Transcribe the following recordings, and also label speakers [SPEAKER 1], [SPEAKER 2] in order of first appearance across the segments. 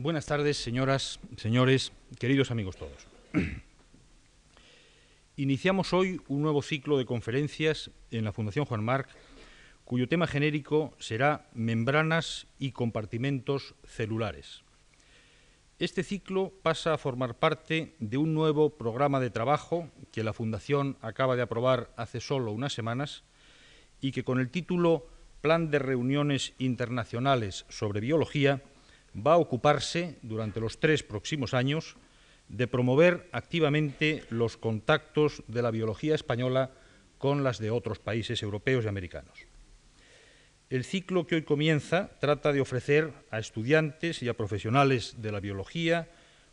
[SPEAKER 1] Buenas tardes, señoras, señores, queridos amigos todos. Iniciamos hoy un nuevo ciclo de conferencias en la Fundación Juan Marc, cuyo tema genérico será membranas y compartimentos celulares. Este ciclo pasa a formar parte de un nuevo programa de trabajo que la Fundación acaba de aprobar hace solo unas semanas y que con el título Plan de Reuniones Internacionales sobre Biología va a ocuparse durante los tres próximos años de promover activamente los contactos de la biología española con las de otros países europeos y americanos. El ciclo que hoy comienza trata de ofrecer a estudiantes y a profesionales de la biología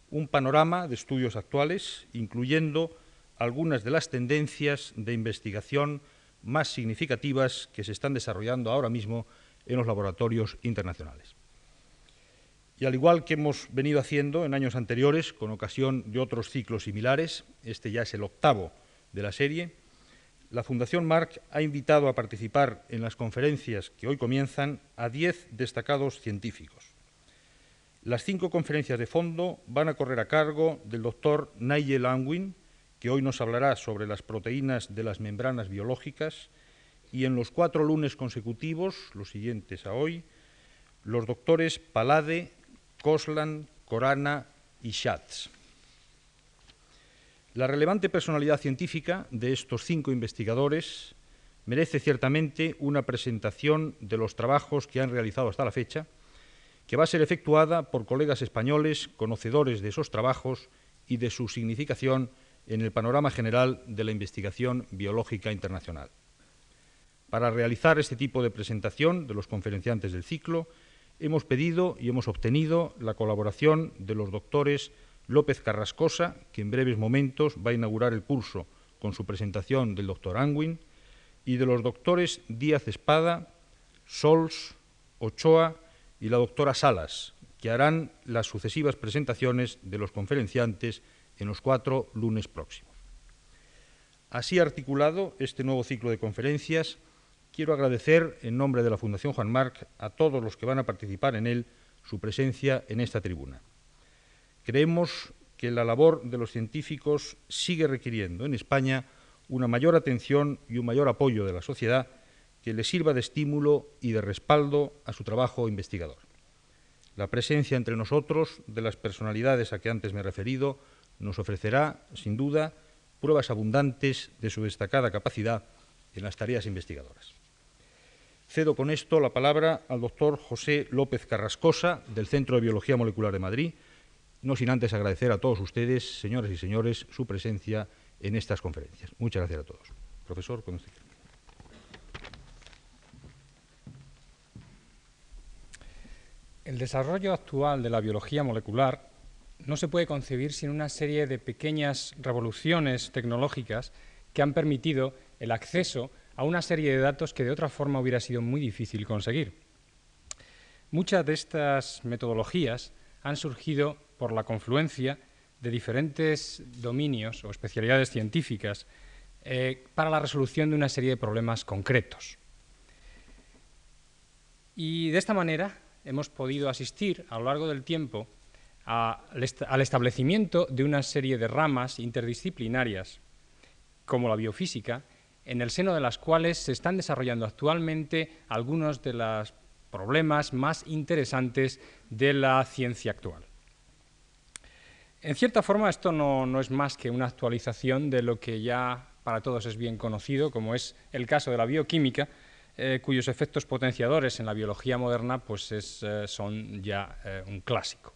[SPEAKER 1] un panorama de estudios actuales, incluyendo algunas de las tendencias de investigación más significativas que se están desarrollando ahora mismo en los laboratorios internacionales. Y al igual que hemos venido haciendo en años anteriores, con ocasión de otros ciclos similares, este ya es el octavo de la serie, la Fundación Marc ha invitado a participar en las conferencias que hoy comienzan a diez destacados científicos. Las cinco conferencias de fondo van a correr a cargo del doctor Nigel Angwin, que hoy nos hablará sobre las proteínas de las membranas biológicas, y en los cuatro lunes consecutivos, los siguientes a hoy, los doctores Palade, Koslan, Corana y Schatz. La relevante personalidad científica de estos cinco investigadores merece ciertamente una presentación de los trabajos que han realizado hasta la fecha, que va a ser efectuada por colegas españoles conocedores de esos trabajos y de su significación en el panorama general de la investigación biológica internacional. Para realizar este tipo de presentación de los conferenciantes del ciclo, hemos pedido y hemos obtenido la colaboración de los doctores López Carrascosa, que en breves momentos va a inaugurar el curso con su presentación del doctor Angwin, y de los doctores Díaz Espada, Sols, Ochoa y la doctora Salas, que harán las sucesivas presentaciones de los conferenciantes en los cuatro lunes próximos. Así articulado este nuevo ciclo de conferencias, quiero agradecer en nombre de la Fundación Juan Marc a todos los que van a participar en él su presencia en esta tribuna. Creemos que la labor de los científicos sigue requiriendo en España una mayor atención y un mayor apoyo de la sociedad que les sirva de estímulo y de respaldo a su trabajo investigador. La presencia entre nosotros de las personalidades a que antes me he referido nos ofrecerá, sin duda, pruebas abundantes de su destacada capacidad en las tareas investigadoras. Cedo con esto la palabra al doctor José López Carrascosa, del Centro de Biología Molecular de Madrid, no sin antes agradecer a todos ustedes, señoras y señores, su presencia en estas conferencias. Muchas gracias a todos. Profesor, con.
[SPEAKER 2] El desarrollo actual de la biología molecular no se puede concebir sin una serie de pequeñas revoluciones tecnológicas que han permitido el acceso una serie de datos que de otra forma hubiera sido muy difícil conseguir. Muchas de estas metodologías han surgido por la confluencia de diferentes dominios o especialidades científicas eh, para la resolución de una serie de problemas concretos. Y de esta manera hemos podido asistir a lo largo del tiempo al establecimiento de una serie de ramas interdisciplinarias, como la biofísica, en el seno de las cuales se están desarrollando actualmente algunos de los problemas más interesantes de la ciencia actual. En cierta forma, esto no, es más que una actualización de lo que ya para todos es bien conocido, como es el caso de la bioquímica, eh, cuyos efectos potenciadores en la biología moderna pues eh, son ya eh, un clásico.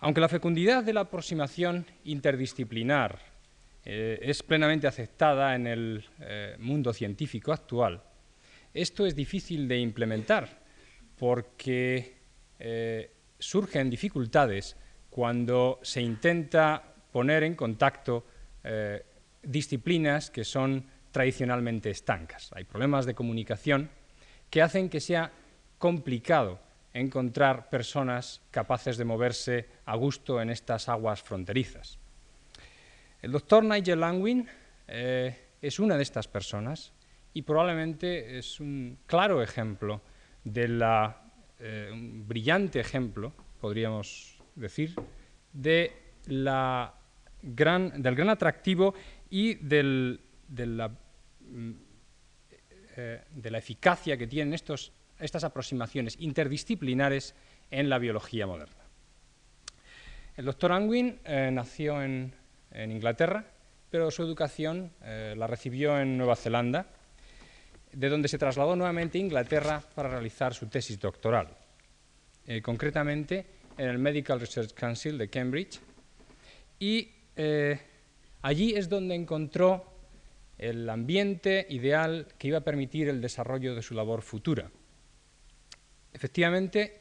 [SPEAKER 2] Aunque la fecundidad de la aproximación interdisciplinar eh, es plenamente aceptada en el eh, mundo científico actual, esto es difícil de implementar porque eh, surgen dificultades cuando se intenta poner en contacto disciplinas que son tradicionalmente estancas. Hay problemas de comunicación que hacen que sea complicado encontrar personas capaces de moverse a gusto en estas aguas fronterizas. El doctor Nigel Langwin eh, es una de estas personas y probablemente es un claro ejemplo de la, eh, un brillante ejemplo podríamos decir, de la gran, del gran atractivo y de, la, mm, eh, de, la, eficacia que tienen estos, estas aproximaciones interdisciplinares en la biología moderna. El doctor Angwin nació en, en, Inglaterra, pero su educación eh, la recibió en Nueva Zelanda, de donde se trasladó nuevamente a Inglaterra para realizar su tesis doctoral, concretamente en el Medical Research Council de Cambridge, y eh, allí es donde encontró el ambiente ideal que iba a permitir el desarrollo de su labor futura. Efectivamente,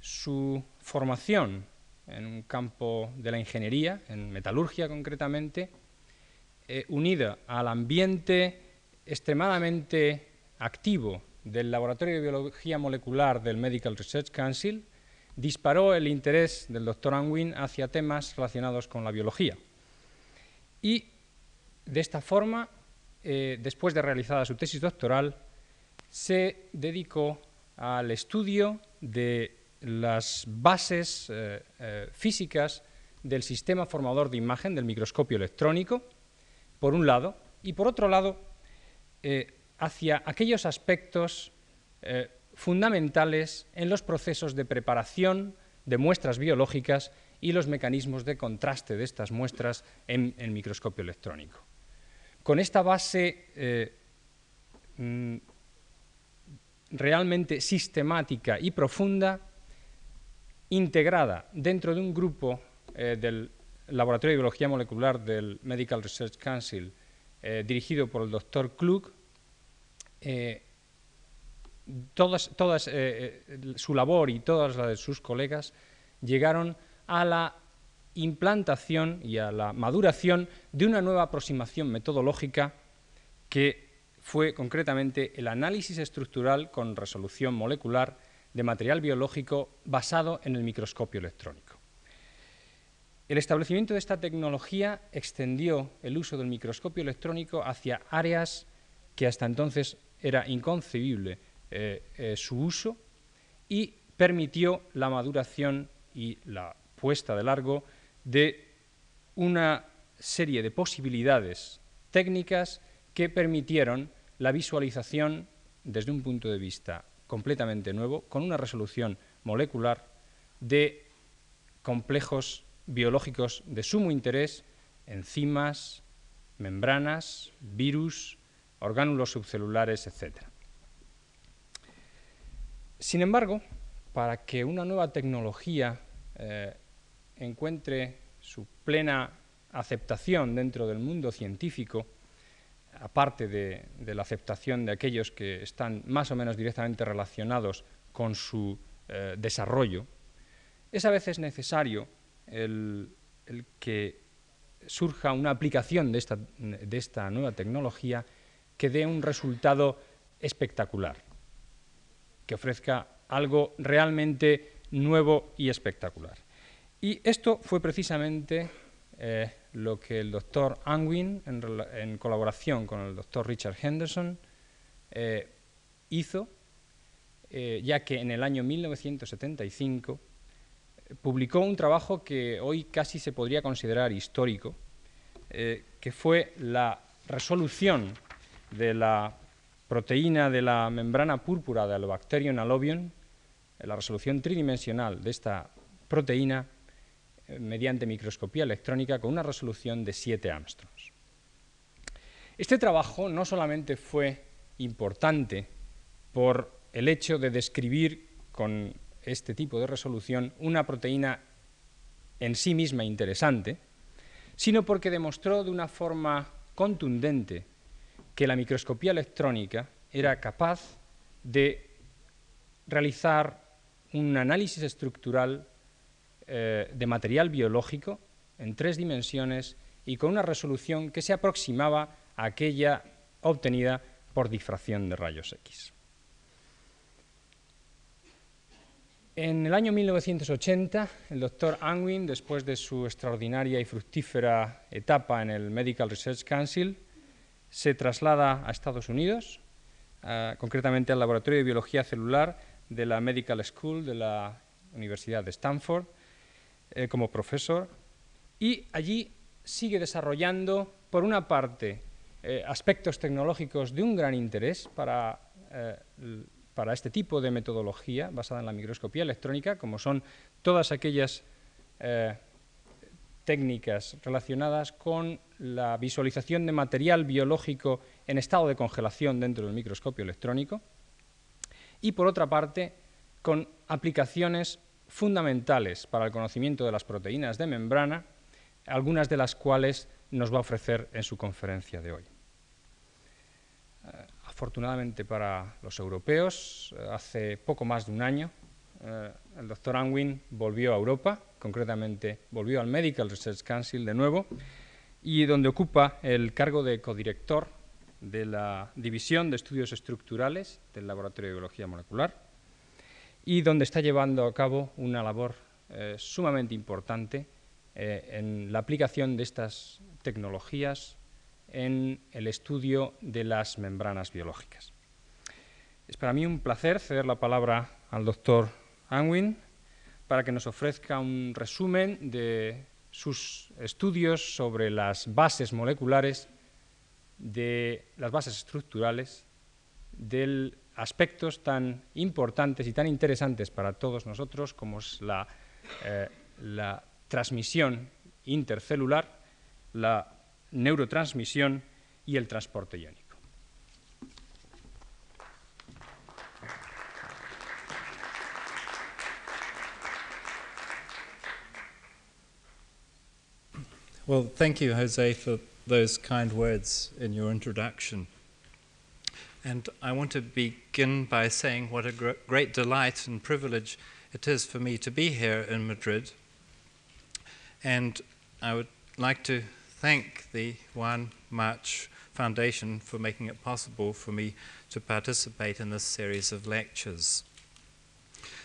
[SPEAKER 2] su formación en un campo de la ingeniería, en metalurgia concretamente, eh, unida al ambiente extremadamente activo del Laboratorio de Biología Molecular del Medical Research Council, disparó el interés del doctor Anwin hacia temas relacionados con la biología. Y de esta forma, eh, después de realizada su tesis doctoral, se dedicó al estudio de las bases eh, eh, físicas del sistema formador de imagen del microscopio electrónico, por un lado, y por otro lado, hacia aquellos aspectos fundamentales en los procesos de preparación de muestras biológicas y los mecanismos de contraste de estas muestras en el microscopio electrónico. Con esta base eh, mm, realmente sistemática y profunda, integrada dentro de un grupo eh, del Laboratorio de Biología Molecular del Medical Research Council, eh, dirigido por el doctor Klug, todas, su labor y todas las de sus colegas llegaron a la implantación y a la maduración de una nueva aproximación metodológica que fue concretamente el análisis estructural con resolución molecular de material biológico basado en el microscopio electrónico. El establecimiento de esta tecnología extendió el uso del microscopio electrónico hacia áreas que hasta entonces era inconcebible eh, eh, su uso y permitió la maduración y la puesta de largo de una serie de posibilidades técnicas que permitieron la visualización desde un punto de vista completamente nuevo, con una resolución molecular de complejos biológicos de sumo interés, enzimas, membranas, virus, orgánulos subcelulares, etc. Sin embargo, para que una nueva tecnología eh, encuentre su plena aceptación dentro del mundo científico, aparte de, la aceptación de aquellos que están más o menos directamente relacionados con su eh, desarrollo, es a veces necesario el, que surja una aplicación de esta, de esta nueva tecnología que dé un resultado espectacular, que ofrezca algo realmente nuevo y espectacular. Y esto fue precisamente eh, lo que el doctor Angwin, en, colaboración con el doctor Richard Henderson, eh, hizo, eh, ya que en el año 1975 publicó un trabajo que hoy casi se podría considerar histórico, que fue la resolución de la proteína de la membrana púrpura del Bacterium allobium, la resolución tridimensional de esta proteína mediante microscopía electrónica con una resolución de 7 angstroms. Este trabajo no solamente fue importante por el hecho de describir con este tipo de resolución una proteína en sí misma interesante, sino porque demostró de una forma contundente que la microscopía electrónica era capaz de realizar un análisis estructural eh, de material biológico en tres dimensiones y con una resolución que se aproximaba a aquella obtenida por difracción de rayos X. En el año 1980, el doctor Angwin, después de su extraordinaria y fructífera etapa en el Medical Research Council, se traslada a Estados Unidos, concretamente al Laboratorio de Biología Celular de la Medical School de la Universidad de Stanford eh, como profesor y allí sigue desarrollando, por una parte, eh, aspectos tecnológicos de un gran interés para, eh, para este tipo de metodología basada en la microscopía electrónica, como son todas aquellas técnicas relacionadas con la visualización de material biológico en estado de congelación dentro del microscopio electrónico, y por otra parte, con aplicaciones fundamentales para el conocimiento de las proteínas de membrana, algunas de las cuales nos va a ofrecer en su conferencia de hoy. Eh, afortunadamente para los europeos, eh, hace poco más de un año, eh, el doctor Anwin volvió a Europa, concretamente volvió al Medical Research Council de nuevo, y donde ocupa el cargo de codirector de la División de Estudios Estructurales del Laboratorio de Biología Molecular y donde está llevando a cabo una labor eh, sumamente importante eh, en la aplicación de estas tecnologías en el estudio de las membranas biológicas. Es para mí un placer ceder la palabra al doctor Anwin para que nos ofrezca un resumen de sus estudios sobre las bases moleculares, de las bases estructurales del aspectos tan importantes y tan interesantes para todos nosotros como es la, eh, la transmisión intercelular, la neurotransmisión y el transporte iónico.
[SPEAKER 3] Well, thank you, Jose, for those kind words in your introduction. And I want to begin by saying what a gr- great delight and privilege it is for me to be here in Madrid. And I would like to thank the Juan March Foundation for making it possible for me to participate in this series of lectures.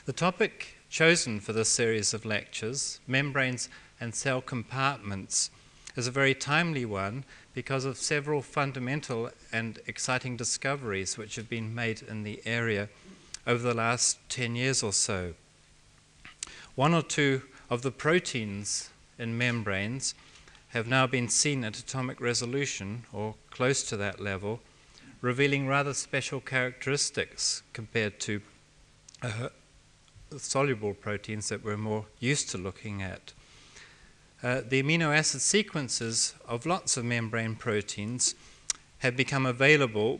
[SPEAKER 3] The topic chosen for this series of lectures, membranes and cell compartments, is a very timely one because of several fundamental and exciting discoveries which have been made in the area over the last 10 years or so. One or two of the proteins in membranes have now been seen at atomic resolution or close to that level, revealing rather special characteristics compared to uh, soluble proteins that we're more used to looking at. Uh, the amino acid sequences of lots of membrane proteins have become available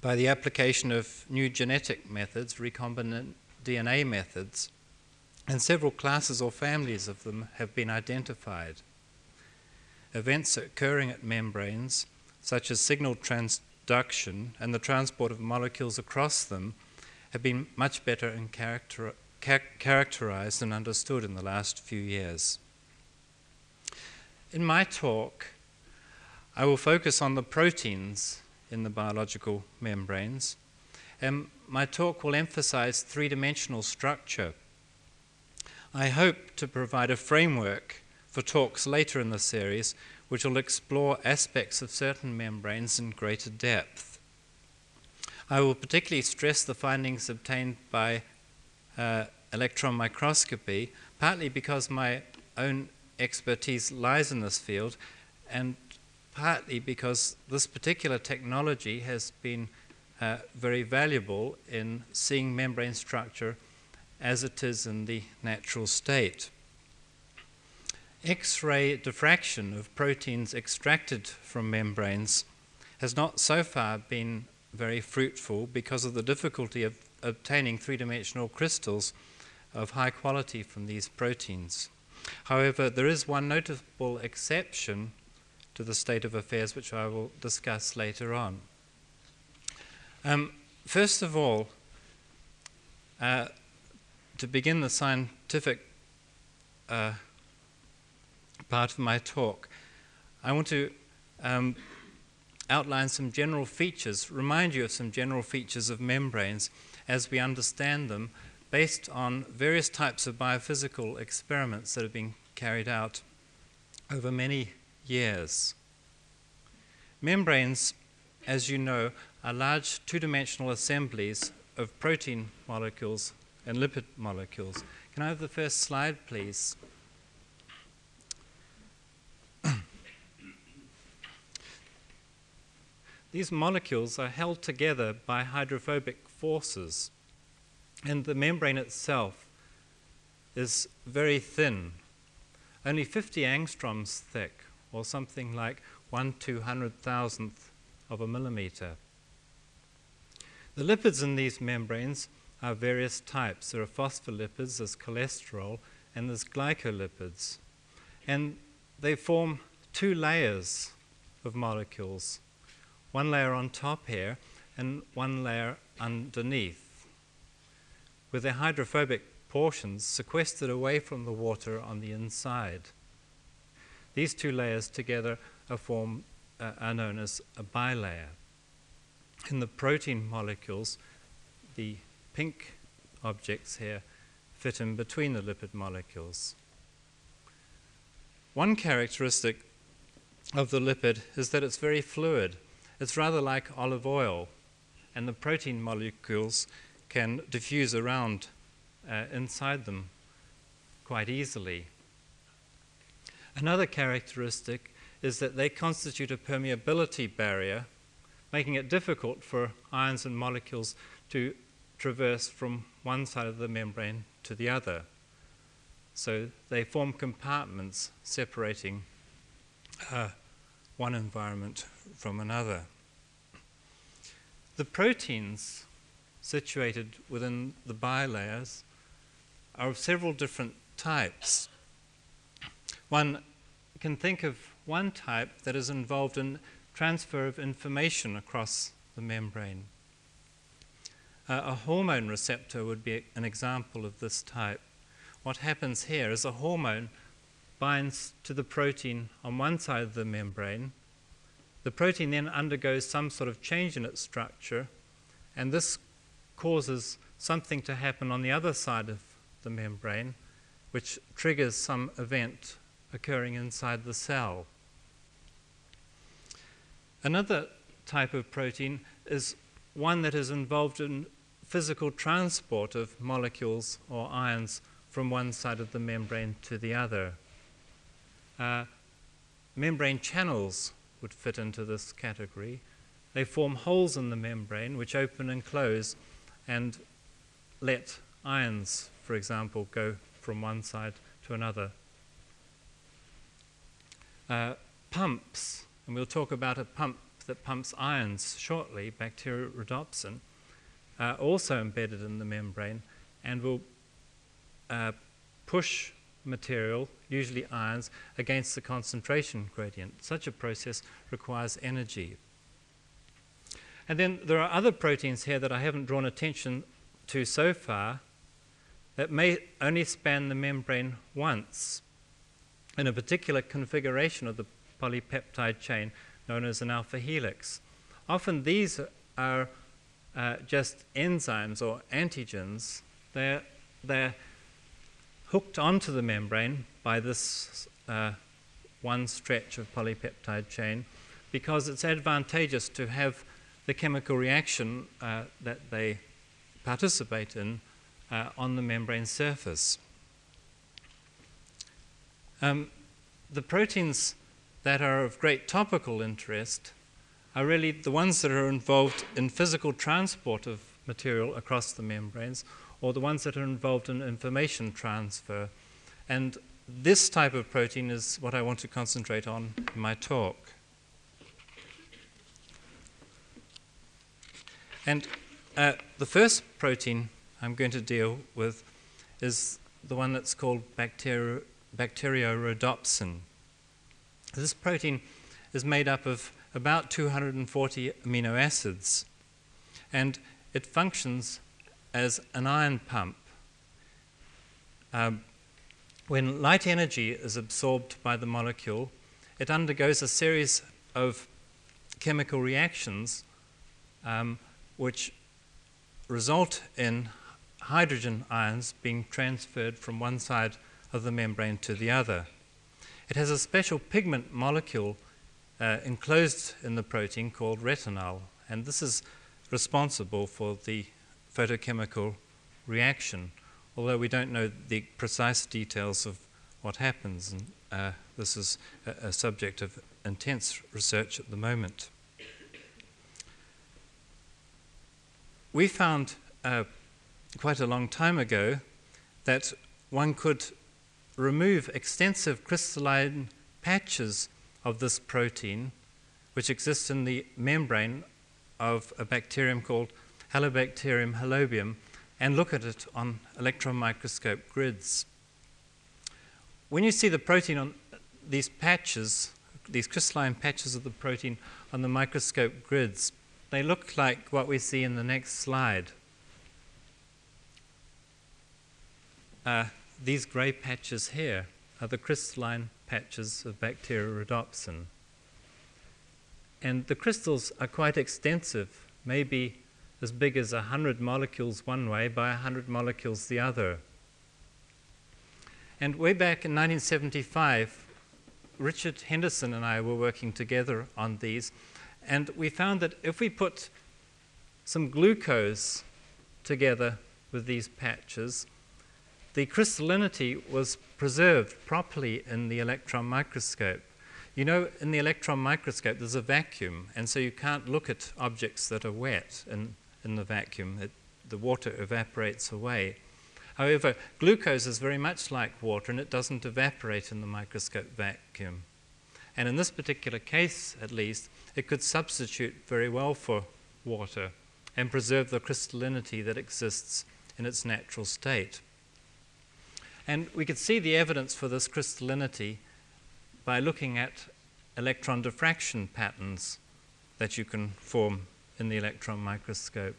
[SPEAKER 3] by the application of new genetic methods, recombinant DNA methods, and several classes or families of them have been identified. Events occurring at membranes, such as signal transduction and the transport of molecules across them, have been much better character- characterized and understood in the last few years. In my talk, I will focus on the proteins in the biological membranes, and my talk will emphasize three dimensional structure. I hope to provide a framework for talks later in the series which will explore aspects of certain membranes in greater depth. I will particularly stress the findings obtained by uh, electron microscopy, partly because my own expertise lies in this field, and partly because this particular technology has been uh, very valuable in seeing membrane structure as it is in the natural state. X ray diffraction of proteins extracted from membranes has not so far been very fruitful because of the difficulty of obtaining three dimensional crystals of high quality from these proteins. However, there is one notable exception to the state of affairs, which I will discuss later on. Um, first of all, uh, to begin the scientific uh, part of my talk, I want to um, outline some general features, remind you of some general features of membranes as we understand them based on various types of biophysical experiments that have been carried out over many years. Membranes, as you know, are large two dimensional assemblies of protein molecules and lipid molecules Can I have the first slide, please? These molecules are held together by hydrophobic forces, and the membrane itself is very thin, only 50 angstroms thick, or something like 1 200 thousandth of a millimeter. The lipids in these membranes are various types. There are phospholipids, there's cholesterol, and there's glycolipids. And they form two layers of molecules one layer on top here and one layer underneath, with their hydrophobic portions sequestered away from the water on the inside. These two layers together are, form, uh, are known as a bilayer. In the protein molecules, the pink objects here fit in between the lipid molecules. One characteristic of the lipid is that it's very fluid. It's rather like olive oil, and the protein molecules can diffuse around uh, inside them quite easily. Another characteristic is that they constitute a permeability barrier, making it difficult for ions and molecules to traverse from one side of the membrane to the other. So they form compartments separating uh, one environment from another. The proteins situated within the bilayers are of several different types. One can think of one type that is involved in transfer of information across the membrane. Uh, a hormone receptor would be an example of this type. What happens here is a hormone binds to the protein on one side of the membrane. The protein then undergoes some sort of change in its structure, and this causes something to happen on the other side of the membrane, which triggers some event occurring inside the cell. Another type of protein is one that is involved in physical transport of molecules or ions from one side of the membrane to the other. Uh, membrane channels would fit into this category. They form holes in the membrane which open and close and let ions, for example, go from one side to another. Uh, pumps, and we'll talk about a pump that pumps ions shortly, bacteriorhodopsin, uh, also embedded in the membrane and will uh, push material, usually ions, against the concentration gradient. Such a process requires energy. And then there are other proteins here that I haven't drawn attention to so far that may only span the membrane once in a particular configuration of the polypeptide chain known as an alpha helix. Often these are uh, just enzymes or antigens. They're, they're hooked onto the membrane by this uh, one stretch of polypeptide chain because it's advantageous to have the chemical reaction uh, that they participate in uh, on the membrane surface. Um, the proteins that are of great topical interest are really the ones that are involved in physical transport of material across the membranes or the ones that are involved in information transfer. And this type of protein is what I want to concentrate on in my talk. And uh, the first protein I'm going to deal with is the one that's called bacteri- bacteriorhodopsin. This protein is made up of about 240 amino acids, and it functions as an ion pump. Um, when light energy is absorbed by the molecule, it undergoes a series of chemical reactions um, which result in hydrogen ions being transferred from one side of the membrane to the other. It has a special pigment molecule uh, enclosed in the protein called retinal, and this is responsible for the photochemical reaction although we don't know the precise details of what happens. And uh, this is a, a subject of intense research at the moment. We found uh, quite a long time ago that one could remove extensive crystalline patches of this protein, which exists in the membrane of a bacterium called Halobacterium halobium, and look at it on electron microscope grids. When you see the protein on these patches, these crystalline patches of the protein on the microscope grids, they look like what we see in the next slide. Uh, these grey patches here are the crystalline patches of bacteriorhodopsin. And the crystals are quite extensive, maybe as big as 100 molecules one way by 100 molecules the other. And way back in 1975, Richard Henderson and I were working together on these, and we found that if we put some glucose together with these patches, the crystallinity was preserved properly in the electron microscope. You know, in the electron microscope, there's a vacuum, and so you can't look at objects that are wet in, in the vacuum. It, the water evaporates away. However, glucose is very much like water, and it doesn't evaporate in the microscope vacuum. And in this particular case, at least, it could substitute very well for water and preserve the crystallinity that exists in its natural state. And we could see the evidence for this crystallinity by looking at electron diffraction patterns that you can form in the electron microscope.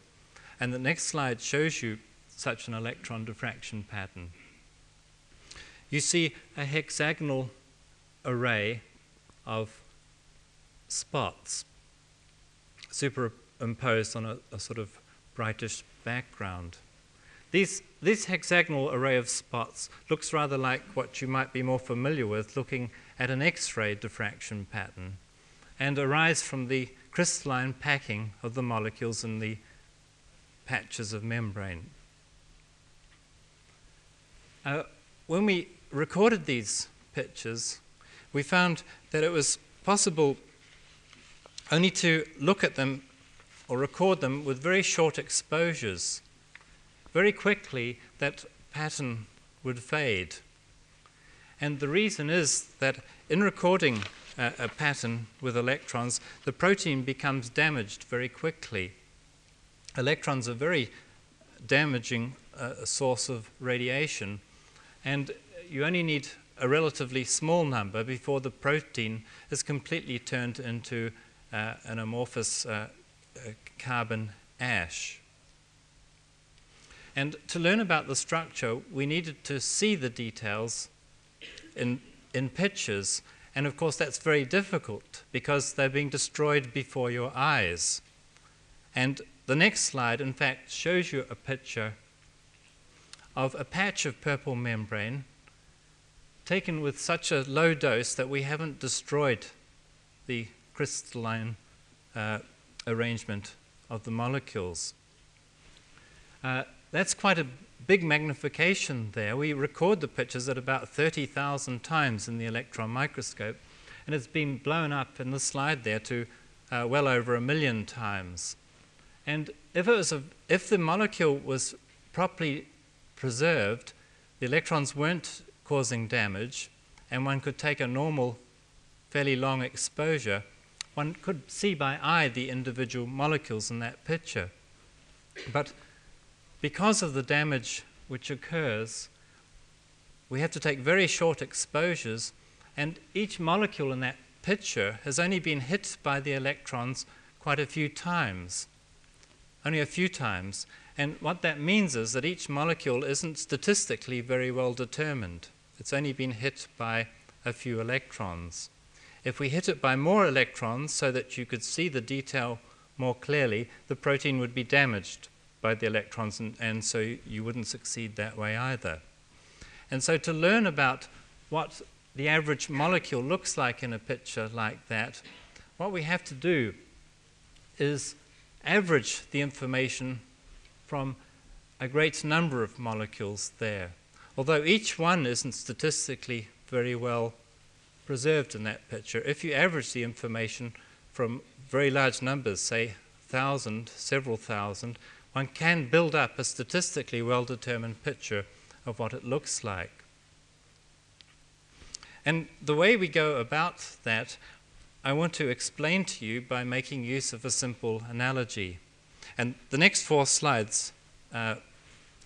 [SPEAKER 3] And the next slide shows you such an electron diffraction pattern. You see a hexagonal array of spots superimposed on a, a sort of brightish background. These, this hexagonal array of spots looks rather like what you might be more familiar with looking at an X ray diffraction pattern and arise from the crystalline packing of the molecules in the patches of membrane. Uh, when we recorded these pictures, we found that it was possible only to look at them or record them with very short exposures very quickly that pattern would fade. And the reason is that in recording a, a pattern with electrons, the protein becomes damaged very quickly. Electrons are very damaging uh, source of radiation, and you only need a relatively small number before the protein is completely turned into uh, an amorphous uh, uh carbon ash. And to learn about the structure, we needed to see the details in, in pictures. And of course, that's very difficult because they're being destroyed before your eyes. And the next slide, in fact, shows you a picture of a patch of purple membrane taken with such a low dose that we haven't destroyed the crystalline uh, arrangement of the molecules. Uh, that's quite a big magnification there. We record the pictures at about 30,000 times in the electron microscope, and it's been blown up in the slide there to uh, well over a million times. And if, it was a, if the molecule was properly preserved, the electrons weren't causing damage, and one could take a normal, fairly long exposure, one could see by eye the individual molecules in that picture. But because of the damage which occurs, we have to take very short exposures, and each molecule in that picture has only been hit by the electrons quite a few times. Only a few times. And what that means is that each molecule isn't statistically very well determined. It's only been hit by a few electrons. If we hit it by more electrons so that you could see the detail more clearly, the protein would be damaged by the electrons, and, and so you wouldn't succeed that way either. And so to learn about what the average molecule looks like in a picture like that, what we have to do is average the information from a great number of molecules there, although each one isn't statistically very well preserved in that picture. If you average the information from very large numbers, say thousand, several thousand, one can build up a statistically well determined picture of what it looks like. And the way we go about that, I want to explain to you by making use of a simple analogy. And the next four slides uh,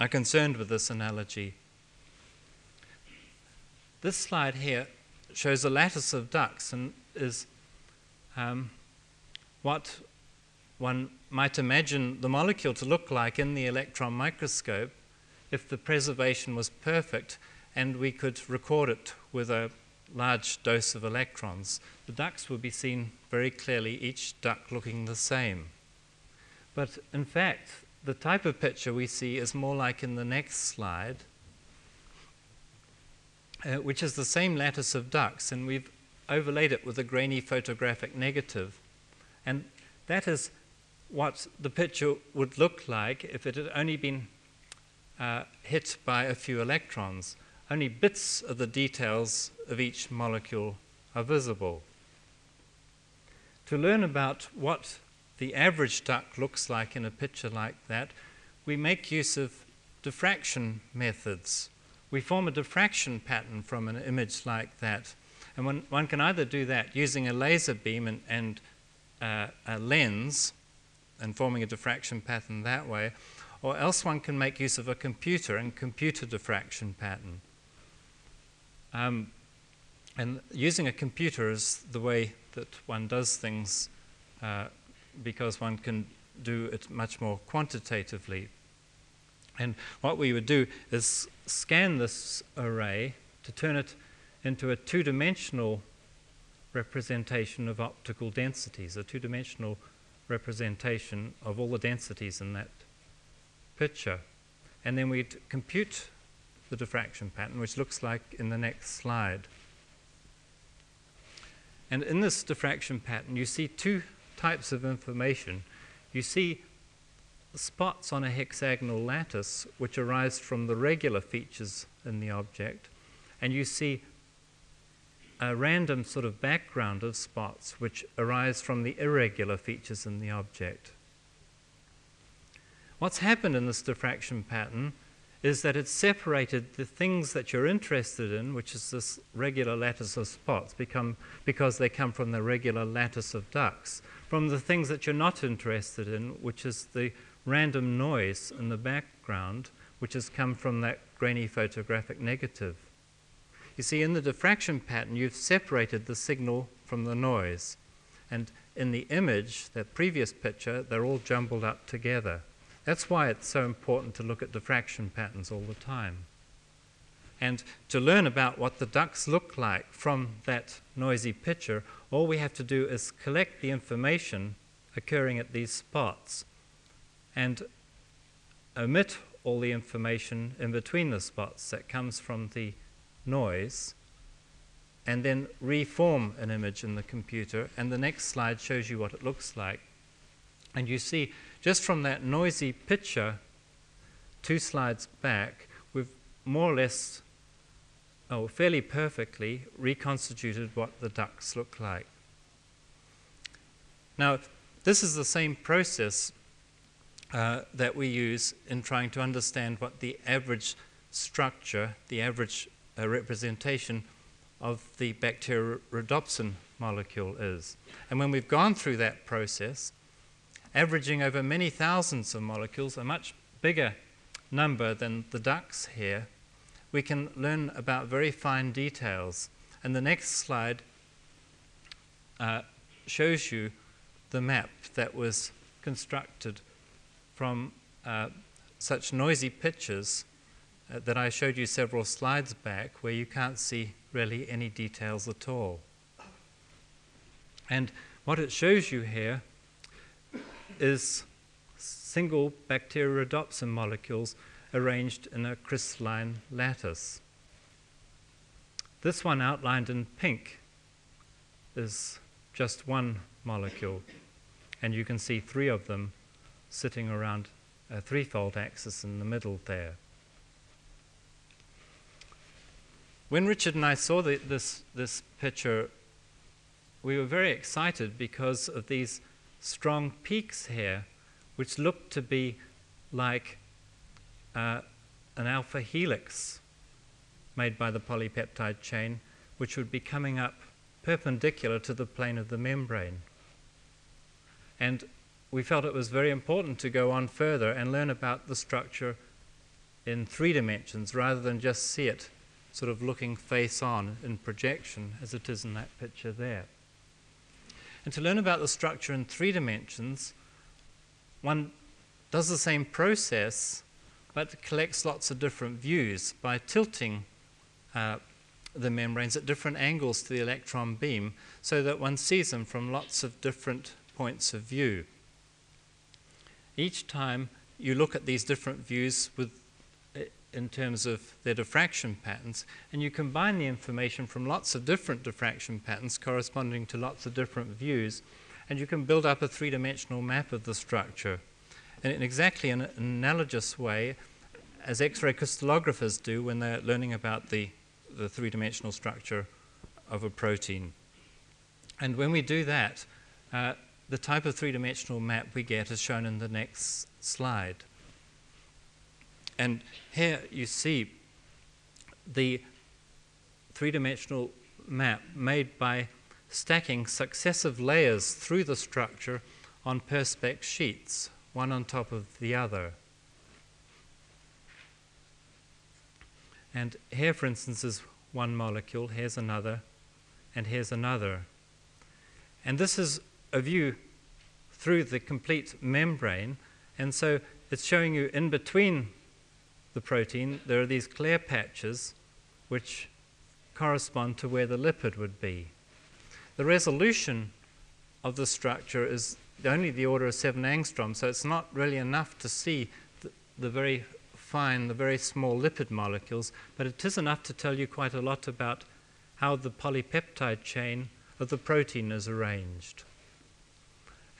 [SPEAKER 3] are concerned with this analogy. This slide here shows a lattice of ducks and is um, what one might imagine the molecule to look like in the electron microscope if the preservation was perfect and we could record it with a large dose of electrons. The ducks would be seen very clearly, each duck looking the same. But in fact, the type of picture we see is more like in the next slide, uh, which is the same lattice of ducts, and we've overlaid it with a grainy photographic negative. And that is what the picture would look like if it had only been uh, hit by a few electrons. Only bits of the details of each molecule are visible. To learn about what the average duck looks like in a picture like that, we make use of diffraction methods. We form a diffraction pattern from an image like that. And one, one can either do that using a laser beam and, and uh, a lens and forming a diffraction pattern that way, or else one can make use of a computer and computer diffraction pattern. Um, and using a computer is the way that one does things uh, because one can do it much more quantitatively. And what we would do is scan this array to turn it into a two dimensional representation of optical densities, a two dimensional representation of all the densities in that picture. And then we'd compute the diffraction pattern, which looks like in the next slide. And in this diffraction pattern, you see two types of information. You see spots on a hexagonal lattice which arise from the regular features in the object, and you see a random sort of background of spots which arise from the irregular features in the object. What's happened in this diffraction pattern is that it's separated the things that you're interested in, which is this regular lattice of spots, become, because they come from the regular lattice of ducks, from the things that you're not interested in, which is the random noise in the background, which has come from that grainy photographic negative. You see, in the diffraction pattern, you've separated the signal from the noise. And in the image, that previous picture, they're all jumbled up together. That's why it's so important to look at diffraction patterns all the time. And to learn about what the ducks look like from that noisy picture, all we have to do is collect the information occurring at these spots and omit all the information in between the spots that comes from the noise and then reform an image in the computer. And the next slide shows you what it looks like. And you see, just from that noisy picture, two slides back, we've more or less, oh, fairly perfectly reconstituted what the ducks look like. Now, this is the same process uh, that we use in trying to understand what the average structure, the average uh, representation of the bacteriorhodopsin molecule is. And when we've gone through that process, averaging over many thousands of molecules, a much bigger number than the ducks here, we can learn about very fine details. And the next slide uh, shows you the map that was constructed from uh, such noisy pictures uh, that I showed you several slides back where you can't see really any details at all. And what it shows you here is single bacteriorhodopsin molecules arranged in a crystalline lattice. This one outlined in pink is just one molecule, and you can see three of them sitting around a threefold axis in the middle there. When Richard and I saw the, this, this picture, we were very excited because of these strong peaks here, which looked to be like uh, an alpha helix made by the polypeptide chain, which would be coming up perpendicular to the plane of the membrane. And we felt it was very important to go on further and learn about the structure in three dimensions rather than just see it sort of looking face on in projection as it is in that picture there. And to learn about the structure in three dimensions, one does the same process but collects lots of different views by tilting uh, the membranes at different angles to the electron beam so that one sees them from lots of different points of view. Each time you look at these different views with, uh, in terms of their diffraction patterns, and you combine the information from lots of different diffraction patterns corresponding to lots of different views, and you can build up a three dimensional map of the structure. And in exactly an analogous way as X ray crystallographers do when they're learning about the, the three dimensional structure of a protein. And when we do that, uh, the type of three dimensional map we get is shown in the next slide. And here you see the three dimensional map made by stacking successive layers through the structure on perspex sheets, one on top of the other. And here, for instance, is one molecule, here's another, and here's another. And this is a view through the complete membrane, and so it's showing you in between the protein, there are these clear patches which correspond to where the lipid would be. The resolution of the structure is only the order of 7 angstrom, so it's not really enough to see the, the very fine, the very small lipid molecules, but it is enough to tell you quite a lot about how the polypeptide chain of the protein is arranged.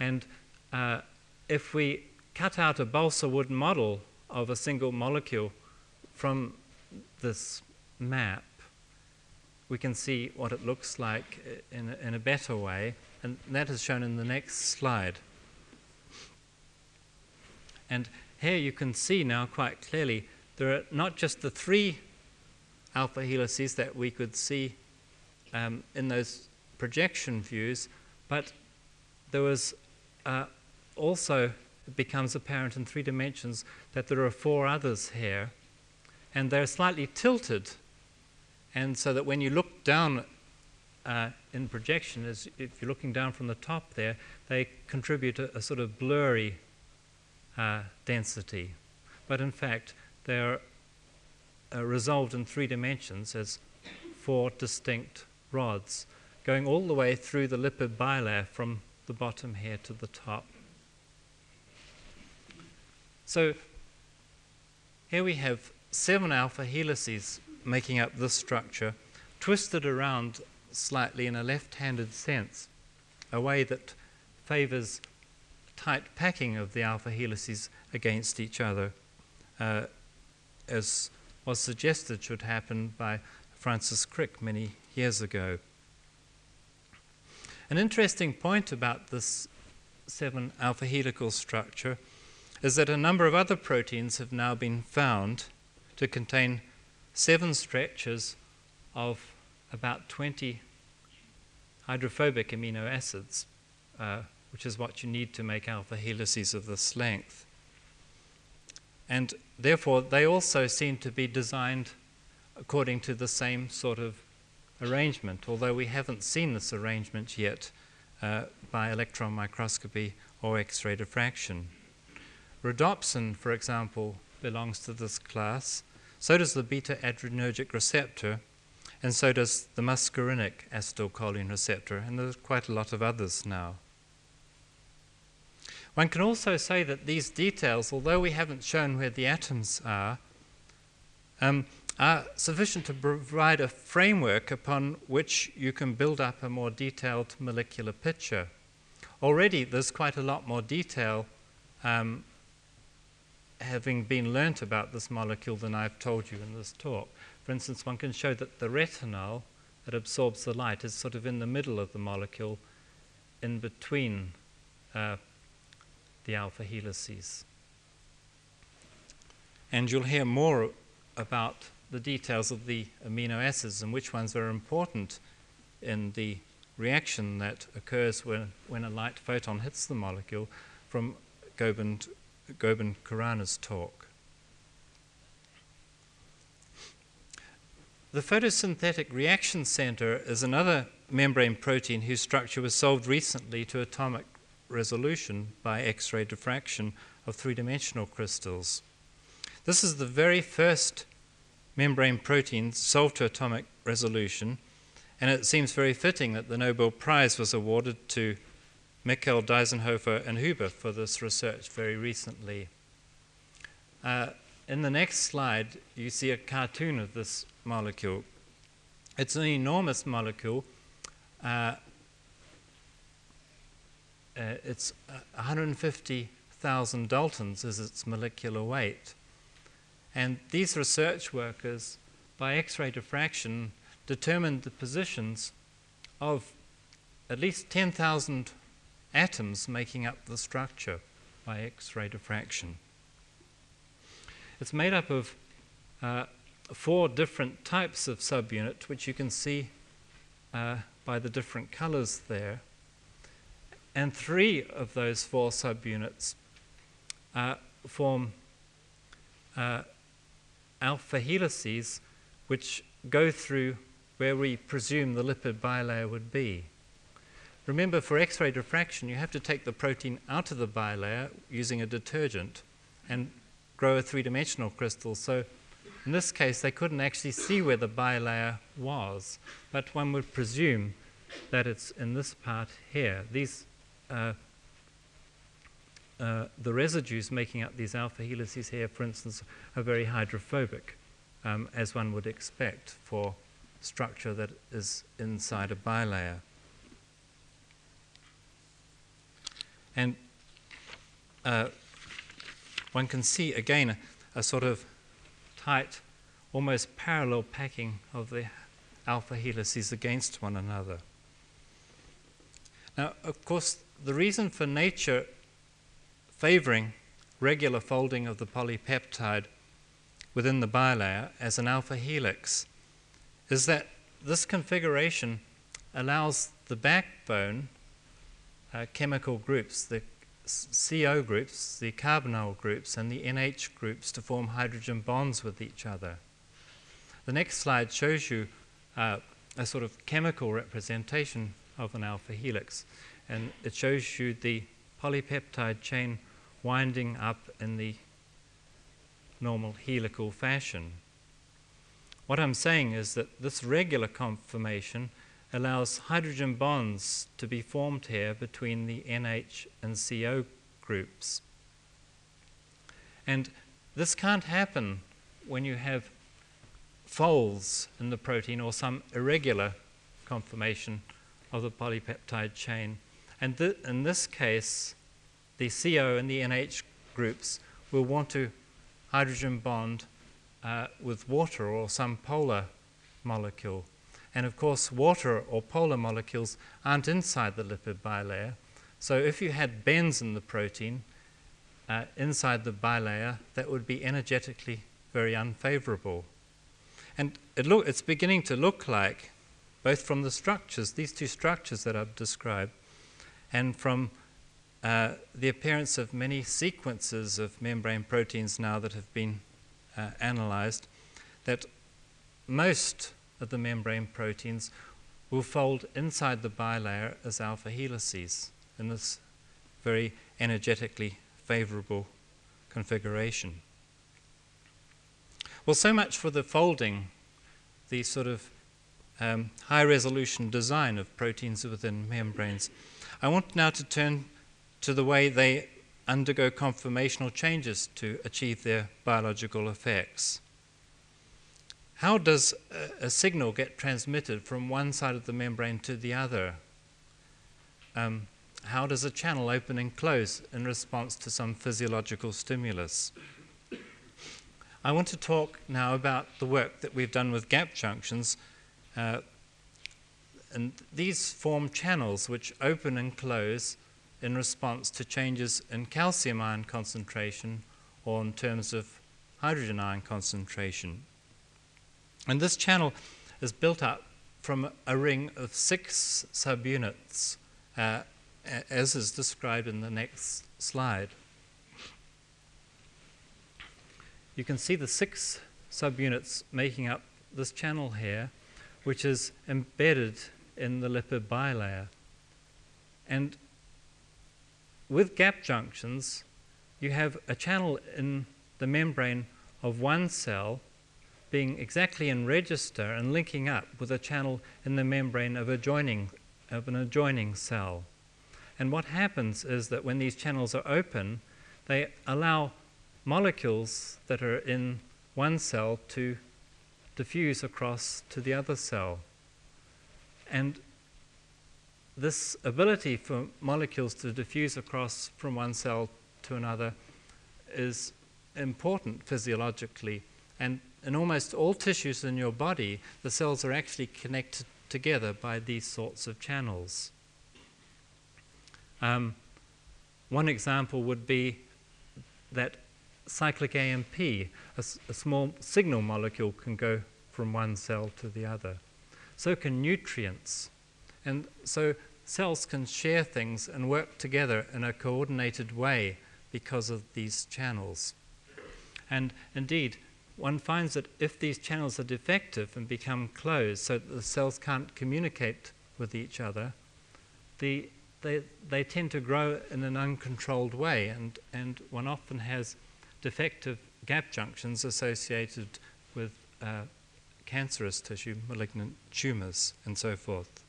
[SPEAKER 3] And uh, if we cut out a balsa wood model of a single molecule from this map, we can see what it looks like in a, in a better way, and that is shown in the next slide. And here you can see now quite clearly there are not just the three alpha helices that we could see um, in those projection views, but there was uh, also, it becomes apparent in three dimensions that there are four others here, and they're slightly tilted. And so that when you look down uh, in projection, as if you're looking down from the top there, they contribute a, a sort of blurry uh, density. But in fact, they're uh, resolved in three dimensions as four distinct rods, going all the way through the lipid bilayer from the bottom here to the top. So here we have seven alpha helices making up this structure, twisted around slightly in a left handed sense, a way that favors tight packing of the alpha helices against each other, uh, as was suggested should happen by Francis Crick many years ago. An interesting point about this 7 alpha helical structure is that a number of other proteins have now been found to contain seven stretches of about 20 hydrophobic amino acids, uh, which is what you need to make alpha helices of this length. And therefore, they also seem to be designed according to the same sort of arrangement, although we haven't seen this arrangement yet uh, by electron microscopy or X ray diffraction. Rhodopsin, for example, belongs to this class. So does the beta adrenergic receptor, and so does the muscarinic acetylcholine receptor, and there's quite a lot of others now. One can also say that these details, although we haven't shown where the atoms are, um, are sufficient to provide a framework upon which you can build up a more detailed molecular picture. Already there's quite a lot more detail um, having been learnt about this molecule than I've told you in this talk. For instance, one can show that the retinal that absorbs the light is sort of in the middle of the molecule, in between uh, the alpha helices. And you'll hear more about the details of the amino acids and which ones are important in the reaction that occurs when, when a light photon hits the molecule from Gobind, Gobind talk. The photosynthetic reaction center is another membrane protein whose structure was solved recently to atomic resolution by X ray diffraction of three dimensional crystals. This is the very first membrane proteins solved to atomic resolution, and it seems very fitting that the Nobel Prize was awarded to Michel Deisenhofer and Huber for this research very recently. Uh, in the next slide, you see a cartoon of this molecule. It's an enormous molecule. Uh, uh, it's 150,000 daltons is its molecular weight. And these research workers, by X ray diffraction, determined the positions of at least 10,000 atoms making up the structure by X ray diffraction. It's made up of uh, four different types of subunit, which you can see uh, by the different colors there. And three of those four subunits uh, form uh, alpha helices, which go through where we presume the lipid bilayer would be. Remember, for X ray diffraction, you have to take the protein out of the bilayer using a detergent and grow a three dimensional crystal. So, in this case, they couldn't actually see where the bilayer was, but one would presume that it's in this part here. These uh, uh, the residues making up these alpha helices here, for instance, are very hydrophobic, um, as one would expect for structure that is inside a bilayer. And uh, one can see again a, a, sort of tight, almost parallel packing of the alpha helices against one another. Now, of course, the reason for nature favoring regular folding of the polypeptide within the bilayer as an alpha helix is that this configuration allows the backbone uh, chemical groups, the CO groups, the carbonyl groups, and the NH groups to form hydrogen bonds with each other. The next slide shows you uh, a sort of chemical representation of an alpha helix, and it shows you the polypeptide chain winding up in the normal helical fashion. What I'm saying is that this regular conformation allows hydrogen bonds to be formed here between the NH and CO groups. And this can't happen when you have folds in the protein or some irregular conformation of the polypeptide chain. And th- in this case, the CO and the NH groups will want to hydrogen bond uh, with water or some polar molecule. And of course, water or polar molecules aren't inside the lipid bilayer. So if you had bends in the protein uh, inside the bilayer, that would be energetically very unfavorable. And it look, it's beginning to look like, both from the structures, these two structures that I've described, and from uh, the appearance of many sequences of membrane proteins now that have been uh, analyzed, that most of the membrane proteins will fold inside the bilayer as alpha helices in this very energetically favorable configuration. Well, so much for the folding, the sort of um, high resolution design of proteins within membranes. I want now to turn to the way they undergo conformational changes to achieve their biological effects. How does a, signal get transmitted from one side of the membrane to the other? Um, how does a channel open and close in response to some physiological stimulus? I want to talk now about the work that we've done with gap junctions. Uh, and these form channels which open and close in response to changes in calcium ion concentration or in terms of hydrogen ion concentration. And this channel is built up from a ring of six subunits, uh, as is described in the next slide. You can see the six subunits making up this channel here, which is embedded in the lipid bilayer. And with gap junctions, you have a channel in the membrane of one cell being exactly in register and linking up with a channel in the membrane of, adjoining, of an adjoining cell. And what happens is that when these channels are open, they allow molecules that are in one cell to diffuse across to the other cell. And this ability for molecules to diffuse across from one cell to another is important physiologically. And in almost all tissues in your body, the cells are actually connected together by these sorts of channels. Um, one example would be that cyclic AMP, a, a small signal molecule, can go from one cell to the other. So can nutrients. And so cells can share things and work together in a coordinated way because of these channels. And indeed, one finds that if these channels are defective and become closed so that the cells can't communicate with each other, the, they, they tend to grow in an uncontrolled way, and, and one often has defective gap junctions associated with uh, cancerous tissue, malignant tumors, and so forth.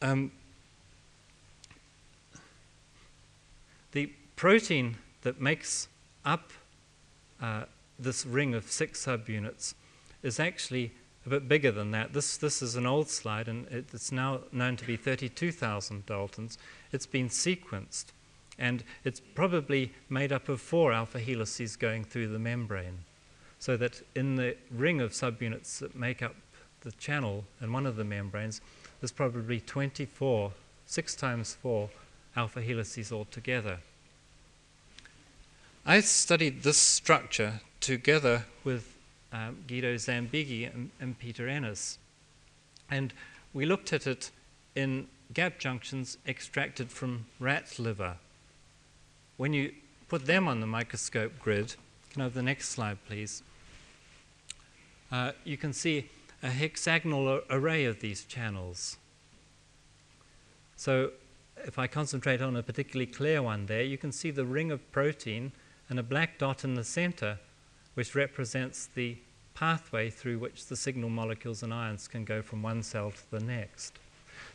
[SPEAKER 3] Um, the protein that makes up uh, this ring of six subunits is actually a bit bigger than that. This, this is an old slide, and it, it's now known to be 32,000 Daltons. It's been sequenced, and it's probably made up of four alpha helices going through the membrane. So that in the ring of subunits that make up the channel in one of the membranes, there's probably 24, six times four alpha helices altogether. I studied this structure together with um, Guido Zampighi and, and, Peter Ennis. And we looked at it in gap junctions extracted from rat liver. When you put them on the microscope grid, can I have the next slide, please? Uh, you can see a hexagonal array of these channels. So if I concentrate on a particularly clear one there, you can see the ring of protein and a black dot in the center which represents the pathway through which the signal molecules and ions can go from one cell to the next.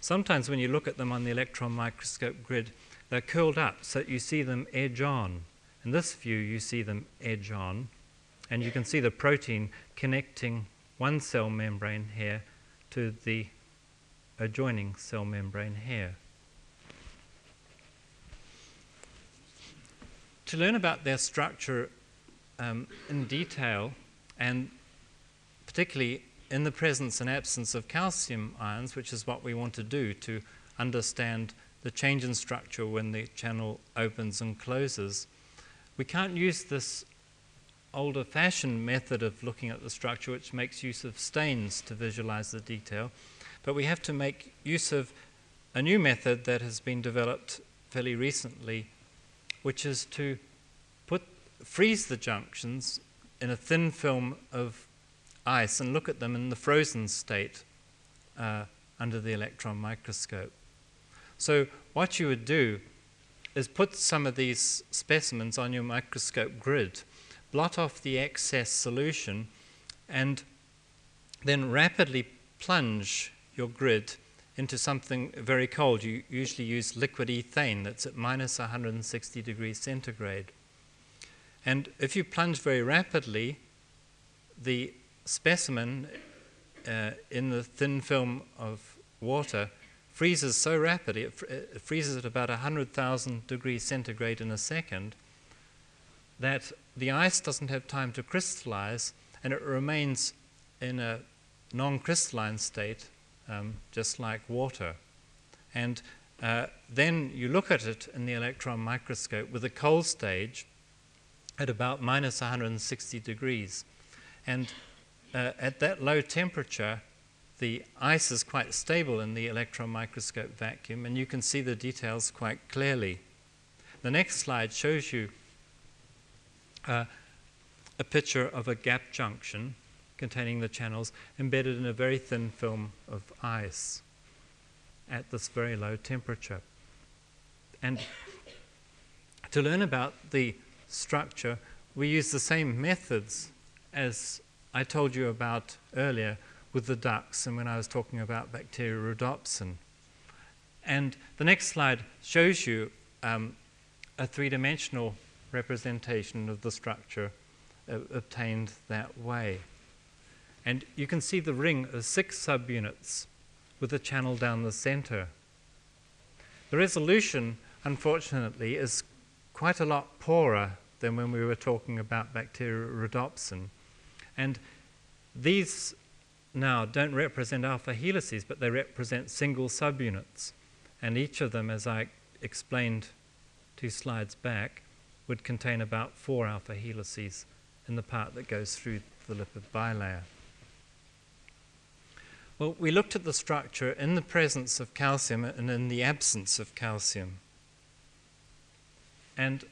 [SPEAKER 3] Sometimes when you look at them on the electron microscope grid, they're curled up so that you see them edge on. In this view, you see them edge on, and you can see the protein connecting one cell membrane here to the adjoining cell membrane here. To learn about their structure um, in detail, and particularly in the presence and absence of calcium ions, which is what we want to do to understand the change in structure when the channel opens and closes, we can't use this older fashioned method of looking at the structure, which makes use of stains to visualize the detail, but we have to make use of a new method that has been developed fairly recently, which is to put, freeze the junctions in a thin film of ice and look at them in the frozen state uh, under the electron microscope. So, what you would do is put some of these specimens on your microscope grid, blot off the excess solution, and then rapidly plunge your grid into something very cold. You usually use liquid ethane that's at minus 160 degrees centigrade. And if you plunge very rapidly, the specimen uh, in the thin film of water freezes so rapidly, it, fr- it freezes at about 100,000 degrees centigrade in a second, that the ice doesn't have time to crystallize and it remains in a non crystalline state, um, just like water. And uh, then you look at it in the electron microscope with a cold stage at about minus 160 degrees. And uh, at that low temperature, the ice is quite stable in the electron microscope vacuum, and you can see the details quite clearly. The next slide shows you uh, a picture of a gap junction containing the channels embedded in a very thin film of ice at this very low temperature. And to learn about the structure, we use the same methods as I told you about earlier with the ducks and when I was talking about bacteriorhodopsin. And the next slide shows you um, a three dimensional representation of the structure uh, obtained that way. And you can see the ring of six subunits with a channel down the center. The resolution, unfortunately, is quite a lot poorer than when we were talking about bacteriorhodopsin. And these now don't represent alpha helices, but they represent single subunits. And each of them, as I explained two slides back, would contain about four alpha helices in the part that goes through the lipid bilayer. Well, we looked at the structure in the presence of calcium and in the absence of calcium. And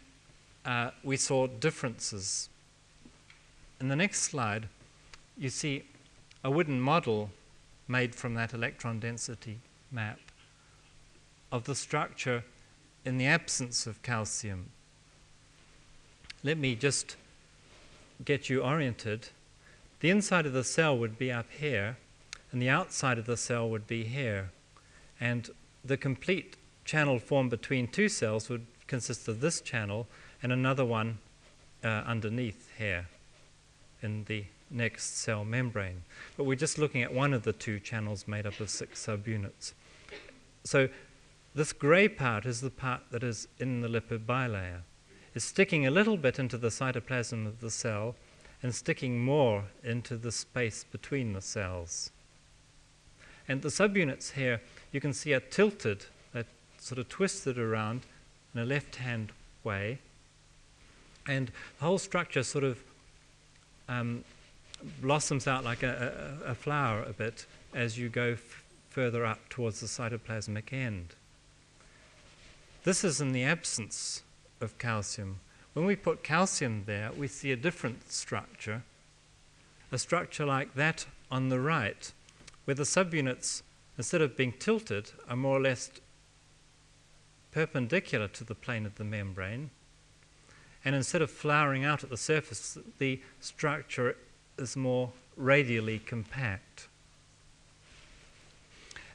[SPEAKER 3] uh, we saw differences. In the next slide, you see a wooden model made from that electron density map of the structure in the absence of calcium. Let me just get you oriented. The inside of the cell would be up here, and the outside of the cell would be here. And the complete channel formed between two cells would consist of this channel and another one uh, underneath here in the next cell membrane. But we're just looking at one of the two channels made up of six subunits. So this grey part is the part that is in the lipid bilayer. It's sticking a little bit into the cytoplasm of the cell and sticking more into the space between the cells. And the subunits here, you can see are tilted, they're sort of twisted around in a left hand way. And the whole structure sort of um, blossoms out like a, a, a, flower a bit as you go further up towards the cytoplasmic end. This is in the absence of calcium. When we put calcium there, we see a different structure, a structure like that on the right, where the subunits, instead of being tilted, are more or less perpendicular to the plane of the membrane. And instead of flowering out at the surface, the structure is more radially compact.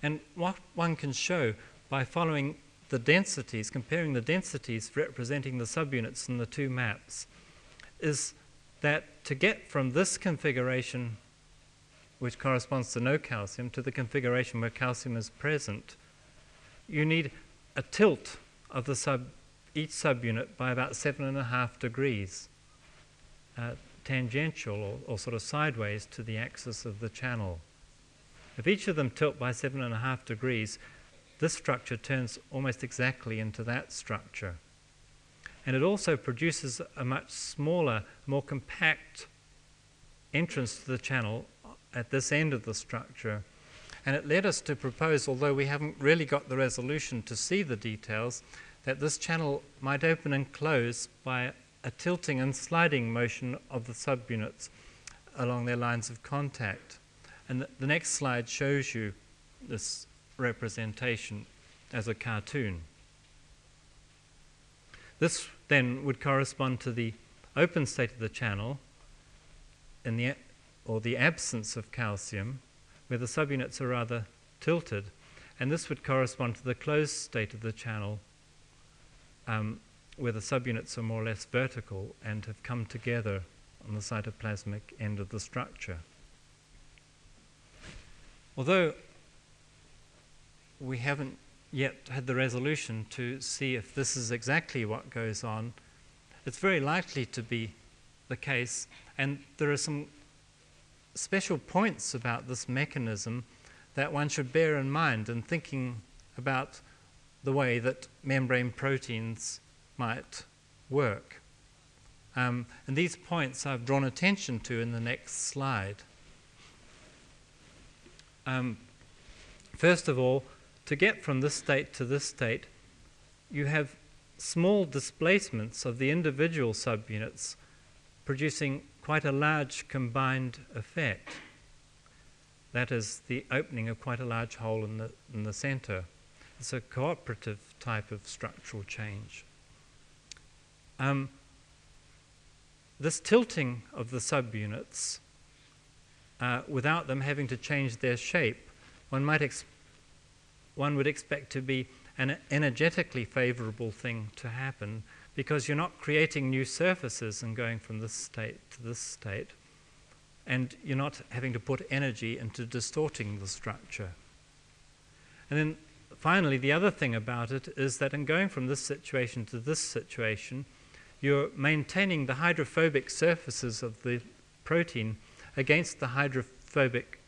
[SPEAKER 3] And what one can show by following the densities, comparing the densities representing the subunits in the two maps, is that to get from this configuration, which corresponds to no calcium, to the configuration where calcium is present, you need a tilt of the sub, each subunit by about seven and a half degrees, uh, tangential or, or sort of sideways to the axis of the channel. If each of them tilt by seven and a half degrees, this structure turns almost exactly into that structure. And it also produces a much smaller, more compact entrance to the channel at this end of the structure. And it led us to propose, although we haven't really got the resolution to see the details, that this channel might open and close by a tilting and sliding motion of the subunits along their lines of contact. And the next slide shows you this representation as a cartoon. This then would correspond to the open state of the channel in the, or the absence of calcium, where the subunits are rather tilted, and this would correspond to the closed state of the channel, um, where the subunits are more or less vertical and have come together on the cytoplasmic end of the structure. Although we haven't yet had the resolution to see if this is exactly what goes on. It's very likely to be the case, and there are some special points about this mechanism that one should bear in mind in thinking about the way that membrane proteins might work. Um, and these points I've drawn attention to in the next slide. Um, first of all, to get from this state to this state, you have small displacements of the individual subunits producing quite a large combined effect. That is the opening of quite a large hole in the, in the center. It's a cooperative type of structural change. Um, this tilting of the subunits, uh, without them having to change their shape, one might ex- one would expect to be an energetically favorable thing to happen because you're not creating new surfaces and going from this state to this state, and you're not having to put energy into distorting the structure. And then finally, the other thing about it is that in going from this situation to this situation, you're maintaining the hydrophobic surfaces of the protein against the hydrophobic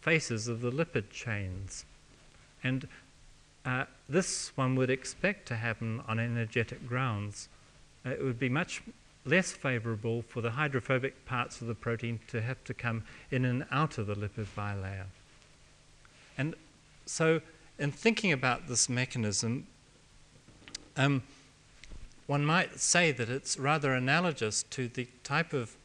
[SPEAKER 3] faces of the lipid chains. And uh, this one would expect to happen on energetic grounds. Uh, it would be much less favorable for the hydrophobic parts of the protein to have to come in and out of the lipid bilayer. And so, in thinking about this mechanism, um, one might say that it's rather analogous to the type of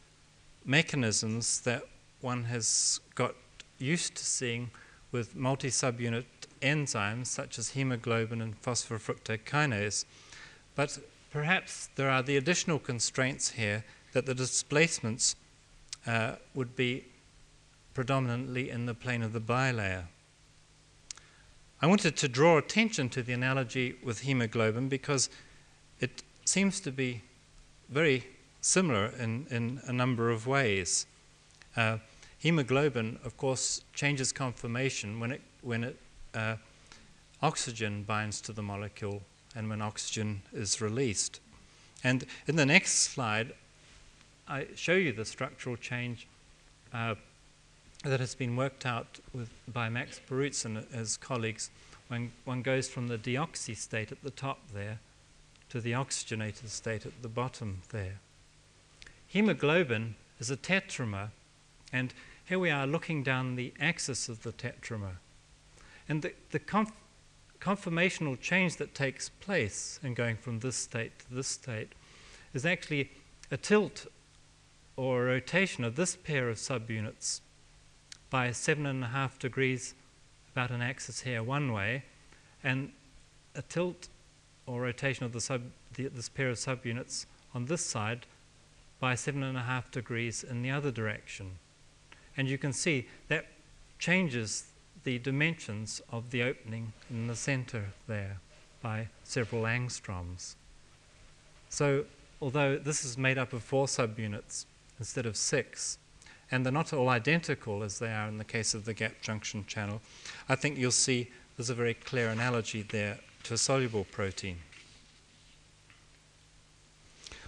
[SPEAKER 3] mechanisms that one has got used to seeing with multi subunit enzymes such as hemoglobin and phosphofructokinase. But perhaps there are the additional constraints here that the displacements uh, would be predominantly in the plane of the bilayer. I wanted to draw attention to the analogy with hemoglobin because it seems to be very similar in, in a number of ways. Uh, hemoglobin, of course, changes conformation when it, when it uh, oxygen binds to the molecule and when oxygen is released. And in the next slide, I show you the structural change uh, that has been worked out with, by Max Perutz and his colleagues when one goes from the deoxy state at the top there to the oxygenated state at the bottom there. Hemoglobin is a tetramer, and here we are looking down the axis of the tetramer. And the, the conf- conformational change that takes place in going from this state to this state is actually a tilt or a rotation of this pair of subunits by seven and a half degrees about an axis here one way, and a tilt or rotation of the sub, the, this pair of subunits on this side by seven and a half degrees in the other direction. And you can see that changes the dimensions of the opening in the center there by several angstroms. So, although this is made up of four subunits instead of six, and they're not all identical as they are in the case of the gap junction channel, I think you'll see there's a very clear analogy there to a soluble protein.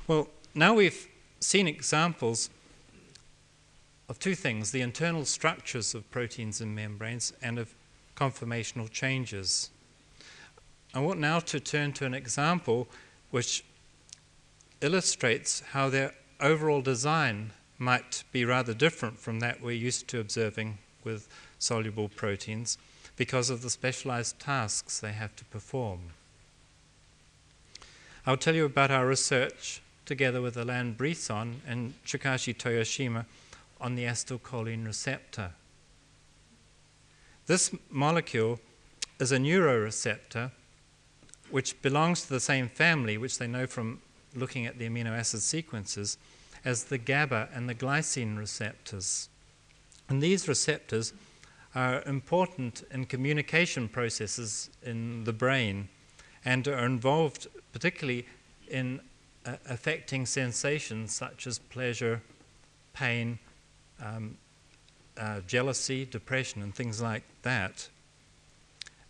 [SPEAKER 3] Well, now we've seen examples of two things the internal structures of proteins and membranes and of conformational changes. I want now to turn to an example which illustrates how their overall design might be rather different from that we're used to observing with soluble proteins because of the specialized tasks they have to perform. I'll tell you about our research together with Alain Brisson and Chikashi Toyoshima on the acetylcholine receptor. This molecule is a neuroreceptor which belongs to the same family, which they know from looking at the amino acid sequences, as the GABA and the glycine receptors. And these receptors are important in communication processes in the brain and are involved particularly in uh, affecting sensations such as pleasure, pain, um, uh, jealousy, depression, and things like that.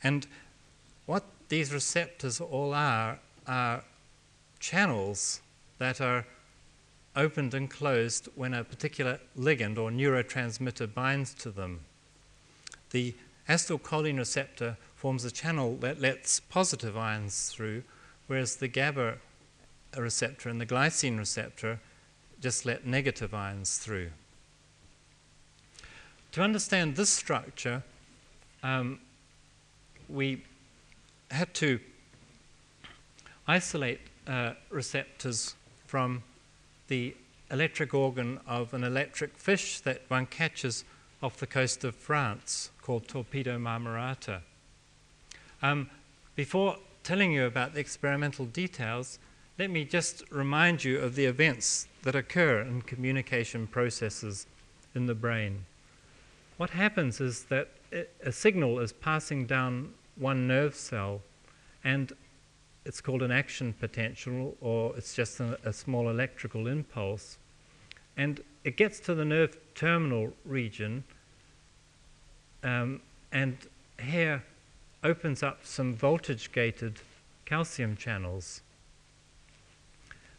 [SPEAKER 3] And what these receptors all are are channels that are opened and closed when a particular ligand or neurotransmitter binds to them. The acetylcholine receptor forms a channel that lets positive ions through, whereas the GABA receptor and the glycine receptor just let negative ions through. To understand this structure, um, we had to isolate uh, receptors from the electric organ of an electric fish that one catches off the coast of France called Torpedo marmorata. Um, before telling you about the experimental details, let me just remind you of the events that occur in communication processes in the brain. What happens is that a signal is passing down one nerve cell, and it's called an action potential, or it's just a, a small electrical impulse. And it gets to the nerve terminal region, um, and here opens up some voltage gated calcium channels.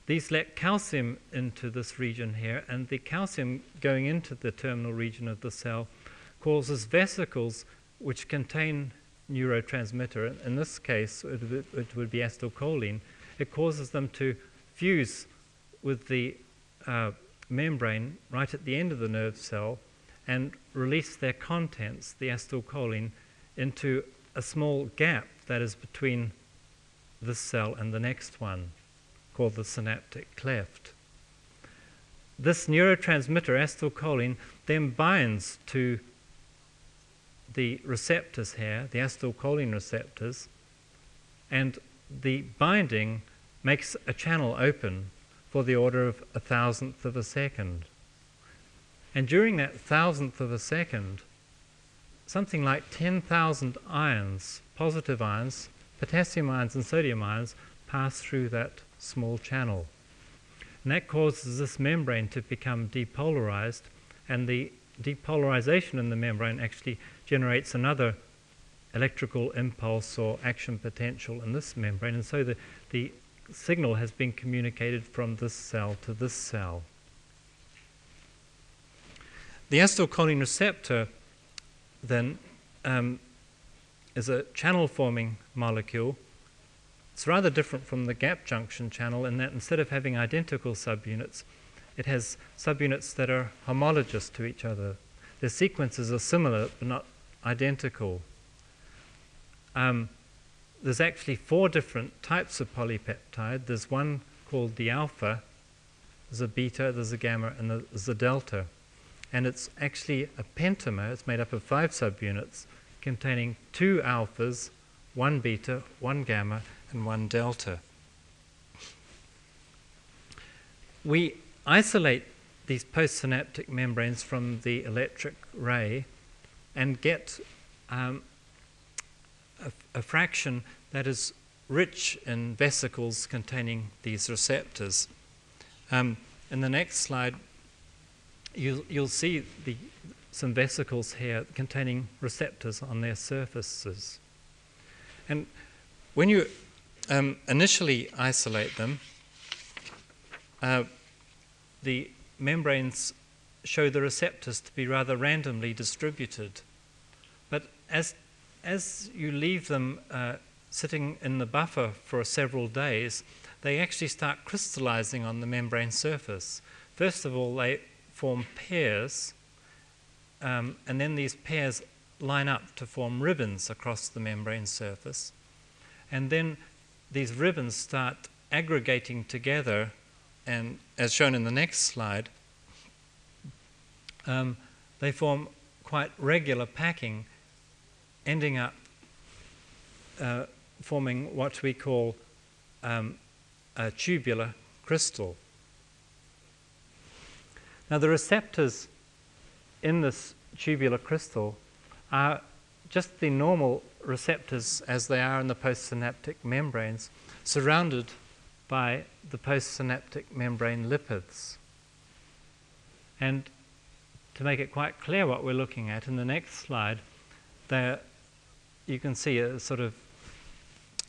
[SPEAKER 3] These let calcium into this region here, and the calcium going into the terminal region of the cell causes vesicles which contain neurotransmitter. In this case, it, would be acetylcholine. It causes them to fuse with the uh, membrane right at the end of the nerve cell and release their contents, the acetylcholine, into a small gap that is between this cell and the next one called the synaptic cleft. This neurotransmitter, acetylcholine, then binds to the receptors here, the acetylcholine receptors, and the binding makes a channel open for the order of a thousandth of a second. And during that thousandth of a second, something like 10,000 ions, positive ions, potassium ions, and sodium ions, pass through that small channel. And that causes this membrane to become depolarized, and the depolarization in the membrane actually generates another electrical impulse or action potential in this membrane, and so the, the signal has been communicated from this cell to this cell. The acetylcholine receptor then um, is a channel forming molecule it's rather different from the gap junction channel in that instead of having identical subunits, it has subunits that are homologous to each other. The sequences are similar but not identical. Um, there's actually four different types of polypeptide. There's one called the alpha, there's a beta, there's a gamma, and there's a delta. And it's actually a pentamer, it's made up of five subunits containing two alphas, one beta, one gamma, and one delta. We isolate these postsynaptic membranes from the electric ray and get um, a, fraction that is rich in vesicles containing these receptors. Um, in the next slide, you'll, you'll see the, some vesicles here containing receptors on their surfaces. And when you um, initially isolate them, uh, the membranes show the receptors to be rather randomly distributed. But as, as you leave them uh, sitting in the buffer for several days, they actually start crystallizing on the membrane surface. First of all, they form pairs, um, and then these pairs line up to form ribbons across the membrane surface. And then these ribbons start aggregating together, and as shown in the next slide, um, they form quite regular packing, ending up uh, forming what we call um, a tubular crystal. Now, the receptors in this tubular crystal are just the normal receptors as they are in the postsynaptic membranes, surrounded by the postsynaptic membrane lipids. And to make it quite clear what we're looking at in the next slide, they're you can see a sort of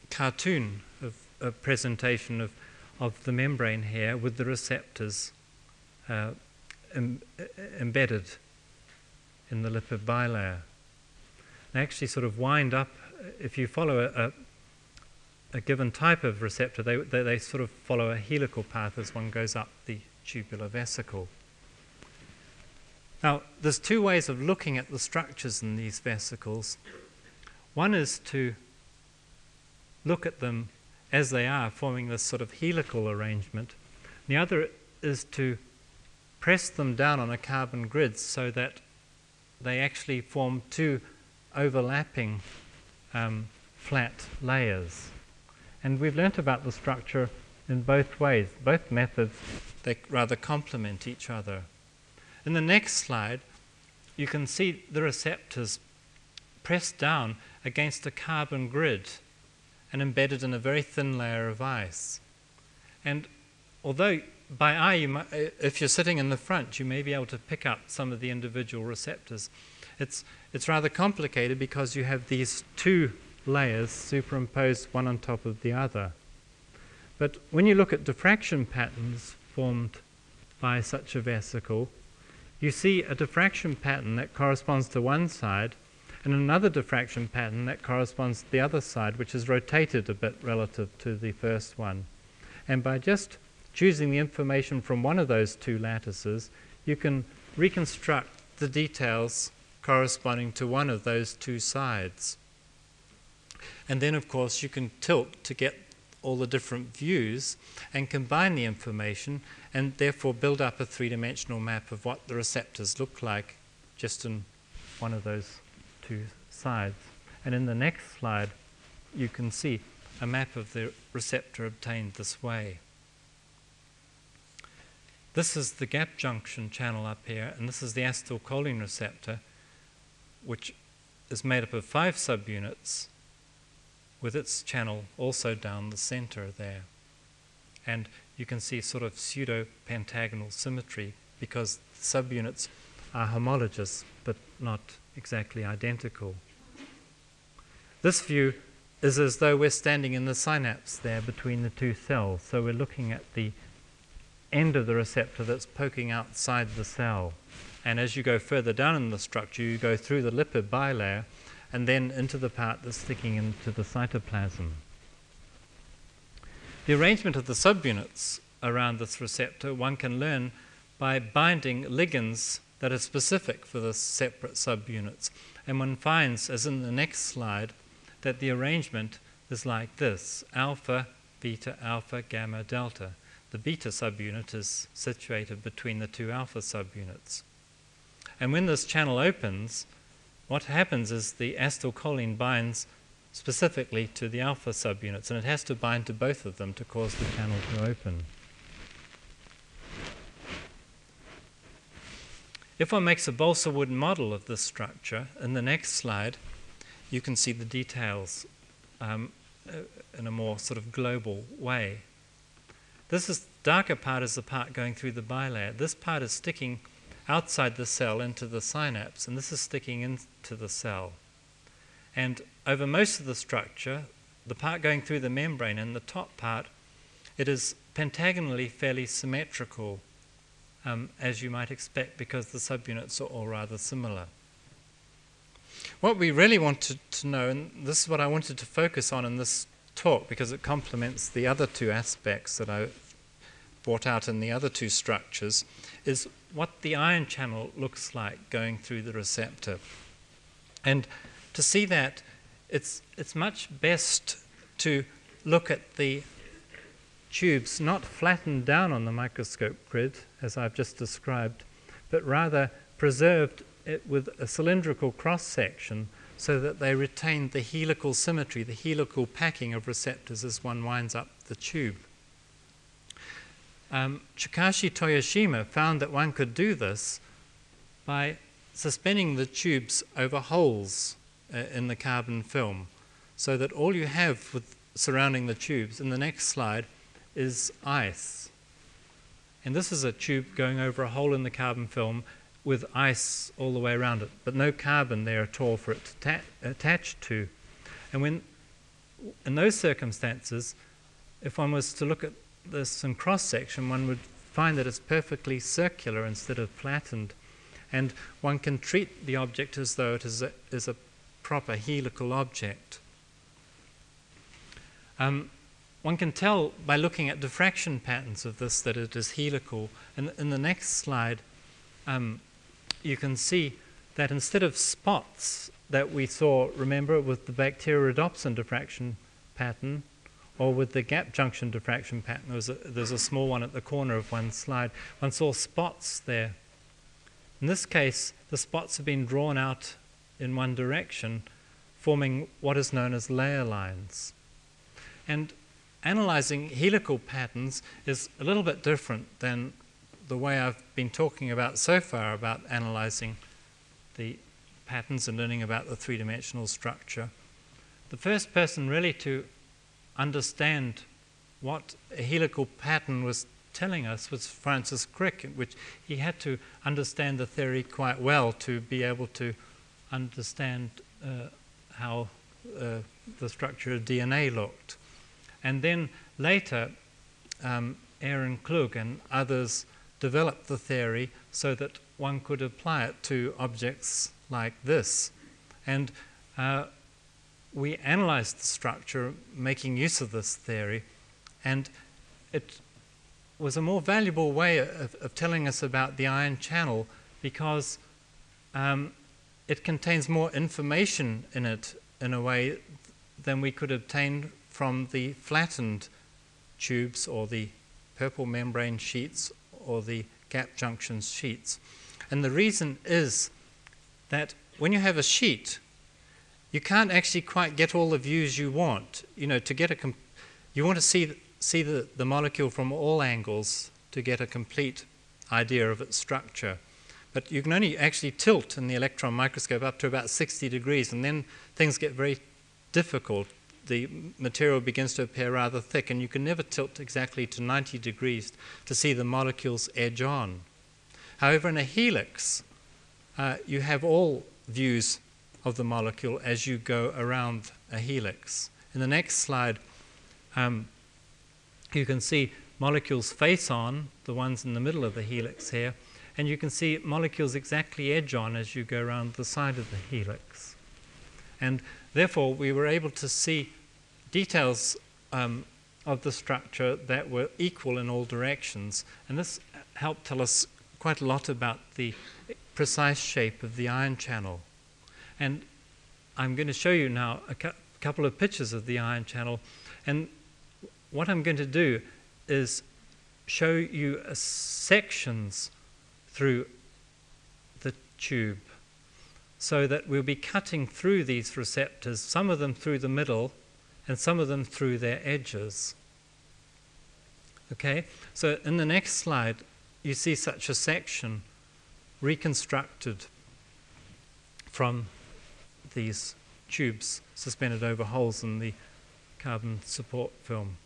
[SPEAKER 3] cartoon of a presentation of, of the membrane here with the receptors uh, Im- embedded in the lipid bilayer. They actually sort of wind up, if you follow a, a, a given type of receptor, they, they, they sort of follow a helical path as one goes up the tubular vesicle. Now, there's two ways of looking at the structures in these vesicles. One is to look at them as they are, forming this sort of helical arrangement. The other is to press them down on a carbon grid so that they actually form two overlapping um, flat layers. And we've learnt about the structure in both ways. Both methods, they rather complement each other. In the next slide, you can see the receptors pressed down against a carbon grid and embedded in a very thin layer of ice. And although by eye, might, if you're sitting in the front, you may be able to pick up some of the individual receptors. It's, it's rather complicated because you have these two layers superimposed one on top of the other. But when you look at diffraction patterns formed by such a vesicle, you see a diffraction pattern that corresponds to one side and another diffraction pattern that corresponds to the other side, which is rotated a bit relative to the first one. And by just choosing the information from one of those two lattices, you can reconstruct the details corresponding to one of those two sides. And then, of course, you can tilt to get all the different views and combine the information and therefore build up a three dimensional map of what the receptors look like just in one of those two sides. And in the next slide, you can see a map of the receptor obtained this way. This is the gap junction channel up here, and this is the acetylcholine receptor, which is made up of five subunits with its channel also down the center there. And you can see sort of pseudo pentagonal symmetry because the subunits are homologous but not exactly identical. This view is as though we're standing in the synapse there between the two cells. So we're looking at the end of the receptor that's poking outside the cell. And as you go further down in the structure, you go through the lipid bilayer and then into the part that's sticking into the cytoplasm. The arrangement of the subunits around this receptor one can learn by binding ligands that are specific for the separate subunits. And one finds, as in the next slide, that the arrangement is like this alpha, beta, alpha, gamma, delta. The beta subunit is situated between the two alpha subunits. And when this channel opens, what happens is the acetylcholine binds specifically to the alpha subunits, and it has to bind to both of them to cause the channel to open. If one makes a balsa wood model of this structure, in the next slide, you can see the details um, uh, in a more sort of global way. This is darker part is the part going through the bilayer. This part is sticking outside the cell into the synapse, and this is sticking into the cell. And over most of the structure, the part going through the membrane and the top part, it is pentagonally fairly symmetrical um, as you might expect, because the subunits are all rather similar. What we really wanted to know, and this is what I wanted to focus on in this talk because it complements the other two aspects that I brought out in the other two structures, is what the ion channel looks like going through the receptor. And to see that, it's, it's much best to look at the tubes not flattened down on the microscope grid, as I've just described, but rather preserved it with a cylindrical cross section so that they retain the helical symmetry, the helical packing of receptors as one winds up the tube. Um, Chikashi Toyoshima found that one could do this by suspending the tubes over holes uh, in the carbon film so that all you have with surrounding the tubes in the next slide is ice. And this is a tube going over a hole in the carbon film with ice all the way around it, but no carbon there at all for it to ta- attach to And when, in those circumstances, if one was to look at this in cross section, one would find that it's perfectly circular instead of flattened. And one can treat the object as though it is a, is a proper helical object. Um, one can tell by looking at diffraction patterns of this that it is helical. And in the next slide, um, you can see that instead of spots that we saw, remember, with the bacteriorhodopsin diffraction pattern, or with the gap junction diffraction pattern, there's a, there's a small one at the corner of one slide, one saw spots there. In this case, the spots have been drawn out in one direction, forming what is known as layer lines. And analyzing helical patterns is a little bit different than the way I've been talking about so far about analyzing the patterns and learning about the three dimensional structure. The first person really to understand what a helical pattern was telling us was Francis Crick, which he had to understand the theory quite well to be able to understand uh, how uh, the structure of DNA looked. And then later, um, Aaron Klug and others developed the theory so that one could apply it to objects like this. And uh, we analyzed the structure making use of this theory, and it was a more valuable way of, of telling us about the ion channel because um, it contains more information in it in a way than we could obtain from the flattened tubes or the purple membrane sheets or the gap junction sheets. And the reason is that when you have a sheet, you can't actually quite get all the views you want. You know, to get a com- you want to see see the, the molecule from all angles to get a complete idea of its structure. But you can only actually tilt in the electron microscope up to about 60 degrees, and then things get very difficult. The material begins to appear rather thick, and you can never tilt exactly to 90 degrees to see the molecules edge on. However, in a helix, uh, you have all views of the molecule as you go around a helix. In the next slide, um, you can see molecules face on, the ones in the middle of the helix here, and you can see molecules exactly edge on as you go around the side of the helix. And therefore, we were able to see details um, of the structure that were equal in all directions, and this helped tell us quite a lot about the precise shape of the ion channel. And I'm going to show you now a cu- couple of pictures of the ion channel. And what I'm going to do is show you sections through the tube so that we'll be cutting through these receptors, some of them through the middle and some of them through their edges. Okay, so in the next slide, you see such a section reconstructed from these tubes suspended over holes in the carbon support film.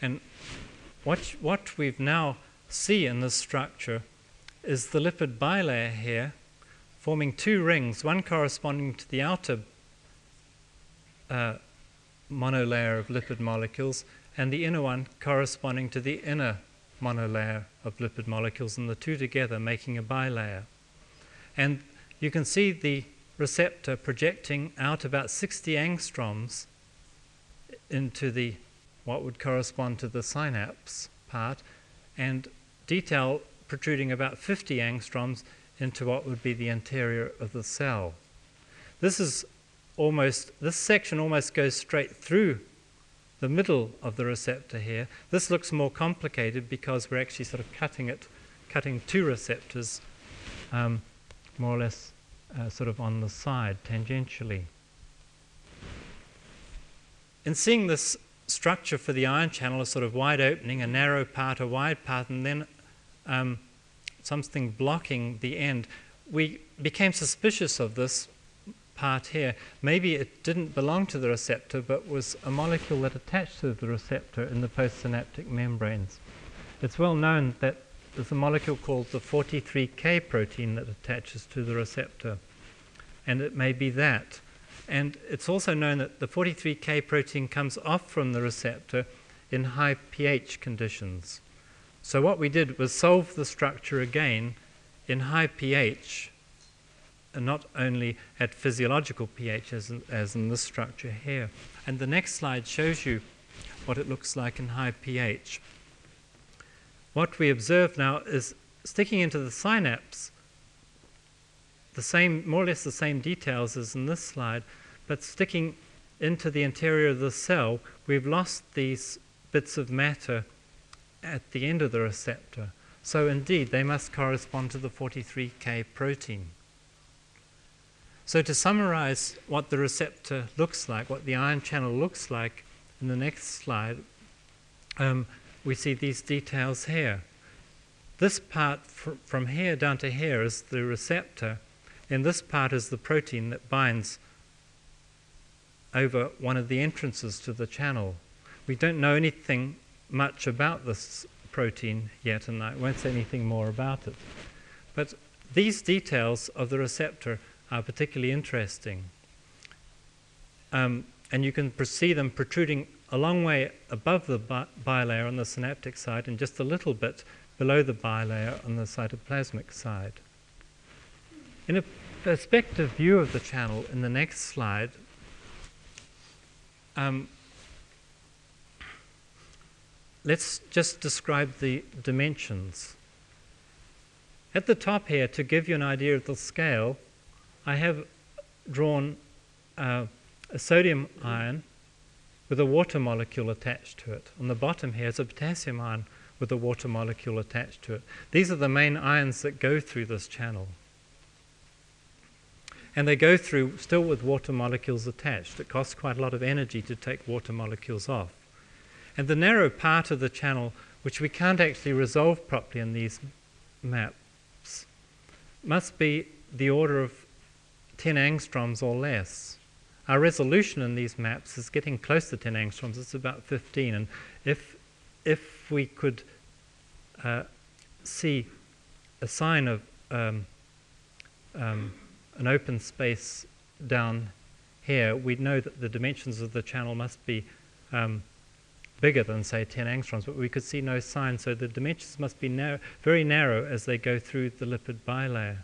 [SPEAKER 3] And what, what we've now see in this structure is the lipid bilayer here forming two rings, one corresponding to the outer uh, monolayer of lipid molecules and the inner one corresponding to the inner monolayer of lipid molecules, and the two together making a bilayer. And you can see the receptor projecting out about 60 angstroms into the what would correspond to the synapse part, and detail protruding about 50 angstroms into what would be the interior of the cell. This is almost this section almost goes straight through the middle of the receptor here. This looks more complicated because we're actually sort of cutting it, cutting two receptors um, more or less uh, sort of on the side, tangentially. In seeing this structure for the ion channel, a sort of wide opening, a narrow part, a wide part, and then um, something blocking the end, we became suspicious of this part here. Maybe it didn't belong to the receptor, but was a molecule that attached to the receptor in the postsynaptic membranes. It's well known that there's a molecule called the 43K protein that attaches to the receptor, and it may be that. And it's also known that the 43K protein comes off from the receptor in high pH conditions. So what we did was solve the structure again in high pH, not only at physiological pH as in, as in this structure here. And the next slide shows you what it looks like in high pH. What we observe now is sticking into the synapse the same, more or less the same details as in this slide, but sticking into the interior of the cell, we've lost these bits of matter at the end of the receptor. So indeed, they must correspond to the 43K protein. So to summarize what the receptor looks like, what the ion channel looks like, in the next slide, um, we see these details here. This part fr- from here down to here is the receptor, and this part is the protein that binds over one of the entrances to the channel. We don't know anything much about this protein yet, and I won't say anything more about it. But these details of the receptor are particularly interesting. Um, and you can see them protruding a long way above the bi- bilayer on the synaptic side and just a little bit below the bilayer on the cytoplasmic side. In a perspective view of the channel in the next slide, um, let's just describe the dimensions. At the top here, to give you an idea of the scale, I have drawn uh, a sodium ion with a water molecule attached to it. On the bottom here is a potassium ion with a water molecule attached to it. These are the main ions that go through this channel. And they go through still with water molecules attached. It costs quite a lot of energy to take water molecules off. And the narrow part of the channel, which we can't actually resolve properly in these maps, must be the order of 10 angstroms or less. Our resolution in these maps is getting close to 10 angstroms, it's about 15. And if, if we could uh, see a sign of um, um, an open space down here, we'd know that the dimensions of the channel must be um, bigger than, say, 10 angstroms, but we could see no sign, so the dimensions must be narrow, very narrow as they go through the lipid bilayer.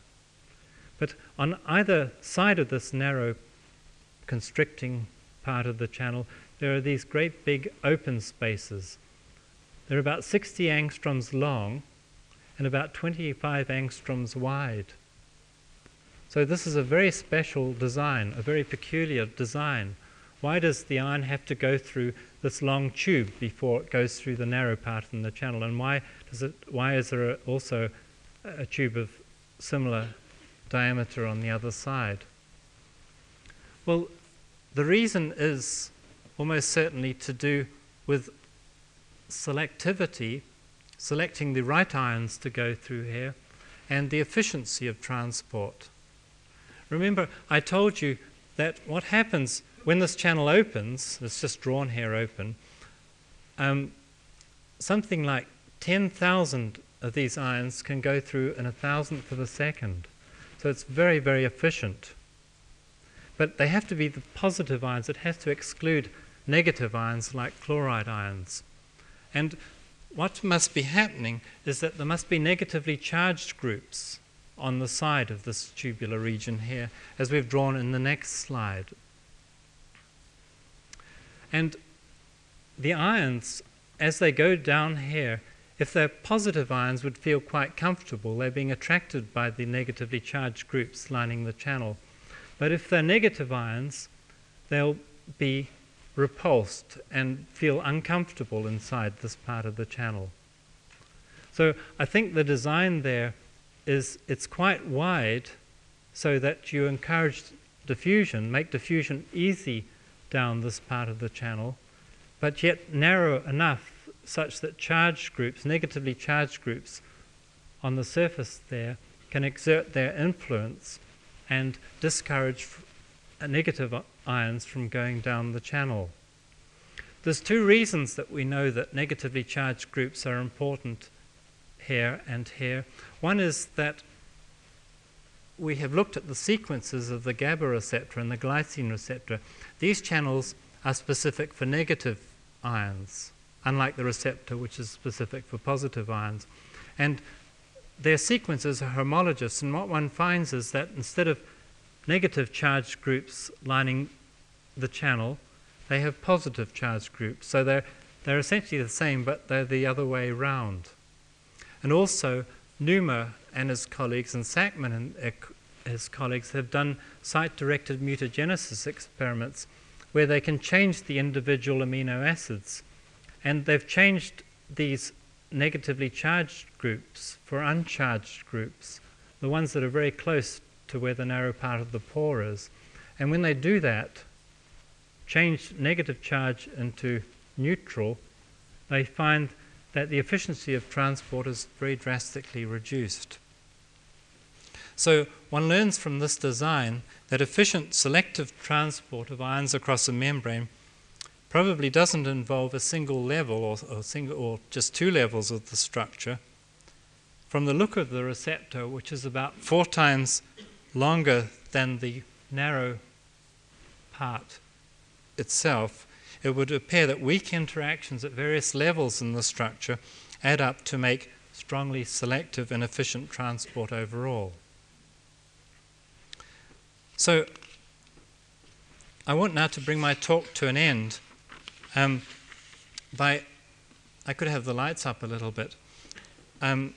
[SPEAKER 3] But on either side of this narrow constricting part of the channel, there are these great big open spaces. They're about 60 angstroms long and about 25 angstroms wide. So this is a very special design, a very peculiar design. Why does the ion have to go through this long tube before it goes through the narrow part in the channel? And why, does it, why is there also a tube of similar diameter on the other side? Well, the reason is almost certainly to do with selectivity, selecting the right ions to go through here, and the efficiency of transport. Remember, I told you that what happens when this channel opens, it's just drawn here open, um, something like 10,000 of these ions can go through in a thousandth of a second. So it's very, very efficient. But they have to be the positive ions. It has to exclude negative ions like chloride ions. And what must be happening is that there must be negatively charged groups on the side of this tubular region here, as we've drawn in the next slide. And the ions, as they go down here, if they're positive ions, would feel quite comfortable. They're being attracted by the negatively charged groups lining the channel. But if they're negative ions, they'll be repulsed and feel uncomfortable inside this part of the channel. So I think the design there is it's quite wide so that you encourage diffusion, make diffusion easy down this part of the channel, but yet narrow enough such that charged groups, negatively charged groups on the surface there, can exert their influence and discourage uh, negative ions from going down the channel. There's two reasons that we know that negatively charged groups are important here and here. One is that we have looked at the sequences of the GABA receptor and the glycine receptor, these channels are specific for negative ions, unlike the receptor, which is specific for positive ions. And their sequences are homologous, and what one finds is that instead of negative charged groups lining the channel, they have positive charged groups. So they're, they're essentially the same, but they're the other way round. And also, Numa and his colleagues, and Sakmann and his colleagues, have done site directed mutagenesis experiments where they can change the individual amino acids. And they've changed these negatively charged groups for uncharged groups, the ones that are very close to where the narrow part of the pore is. And when they do that, change negative charge into neutral, they find that the efficiency of transport is very drastically reduced. So one learns from this design that efficient selective transport of ions across a membrane probably doesn't involve a single level or, or, single, or just two levels of the structure. From the look of the receptor, which is about four times longer than the narrow part itself, it would appear that weak interactions at various levels in the structure add up to make strongly selective and efficient transport overall. So, I want now to bring my talk to an end um, by, I could have the lights up a little bit, um,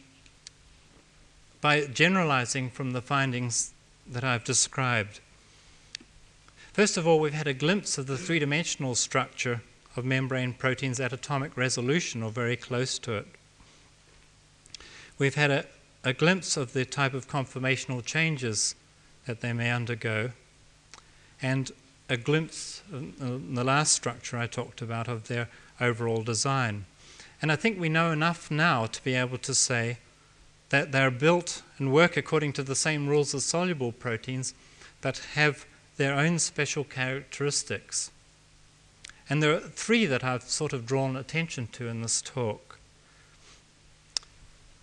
[SPEAKER 3] by generalizing from the findings that I've described. First of all, we've had a glimpse of the three dimensional structure of membrane proteins at atomic resolution or very close to it. We've had a, a glimpse of the type of conformational changes that they may undergo, and a glimpse the last structure I talked about of their overall design. And I think we know enough now to be able to say that they're built and work according to the same rules as soluble proteins, but have their own special characteristics. And there are three that I've sort of drawn attention to in this talk.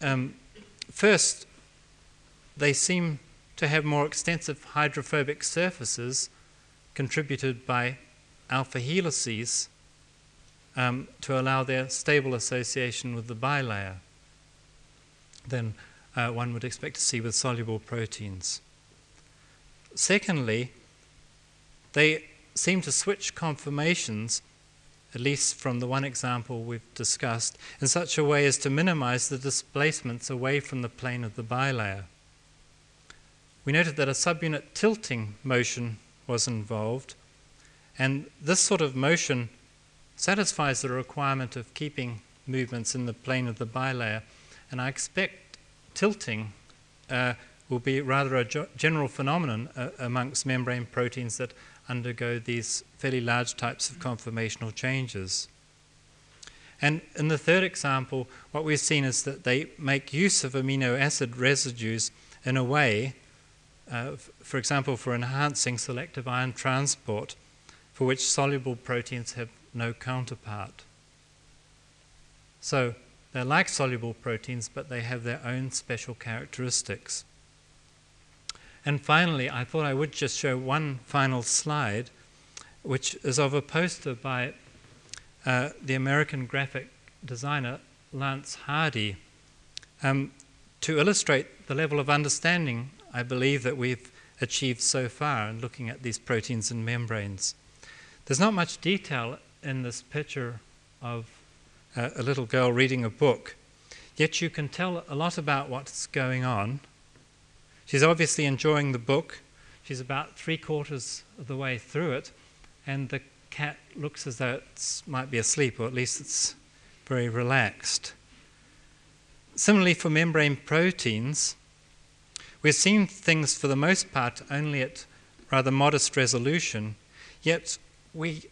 [SPEAKER 3] Um, first, they seem to have more extensive hydrophobic surfaces contributed by alpha helices um, to allow their stable association with the bilayer than uh, one would expect to see with soluble proteins. Secondly, they seem to switch conformations, at least from the one example we've discussed, in such a way as to minimize the displacements away from the plane of the bilayer. We noted that a subunit tilting motion was involved. And this sort of motion satisfies the requirement of keeping movements in the plane of the bilayer. And I expect tilting uh, will be rather a general phenomenon uh, amongst membrane proteins that undergo these fairly large types of conformational changes. And in the third example, what we've seen is that they make use of amino acid residues in a way uh, for example, for enhancing selective ion transport, for which soluble proteins have no counterpart. So they're like soluble proteins, but they have their own special characteristics. And finally, I thought I would just show one final slide, which is of a poster by uh, the American graphic designer Lance Hidy um, to illustrate the level of understanding I believe that we've achieved so far in looking at these proteins and membranes. There's not much detail in this picture of uh, a little girl reading a book, yet you can tell a lot about what's going on. She's obviously enjoying the book. She's about three quarters of the way through it, and the cat looks as though it might be asleep, or at least it's very relaxed. Similarly, for membrane proteins, we're seeing things for the most part only at rather modest resolution, yet we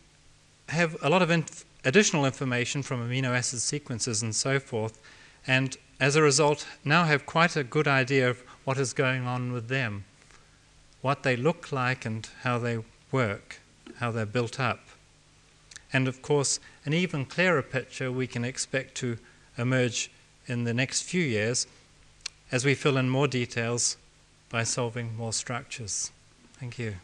[SPEAKER 3] have a lot of inf- additional information from amino acid sequences and so forth, and as a result, now have quite a good idea of what is going on with them, what they look like, and how they work, how they're built up. And of course, an even clearer picture we can expect to emerge in the next few years as we fill in more details by solving more structures. Thank you.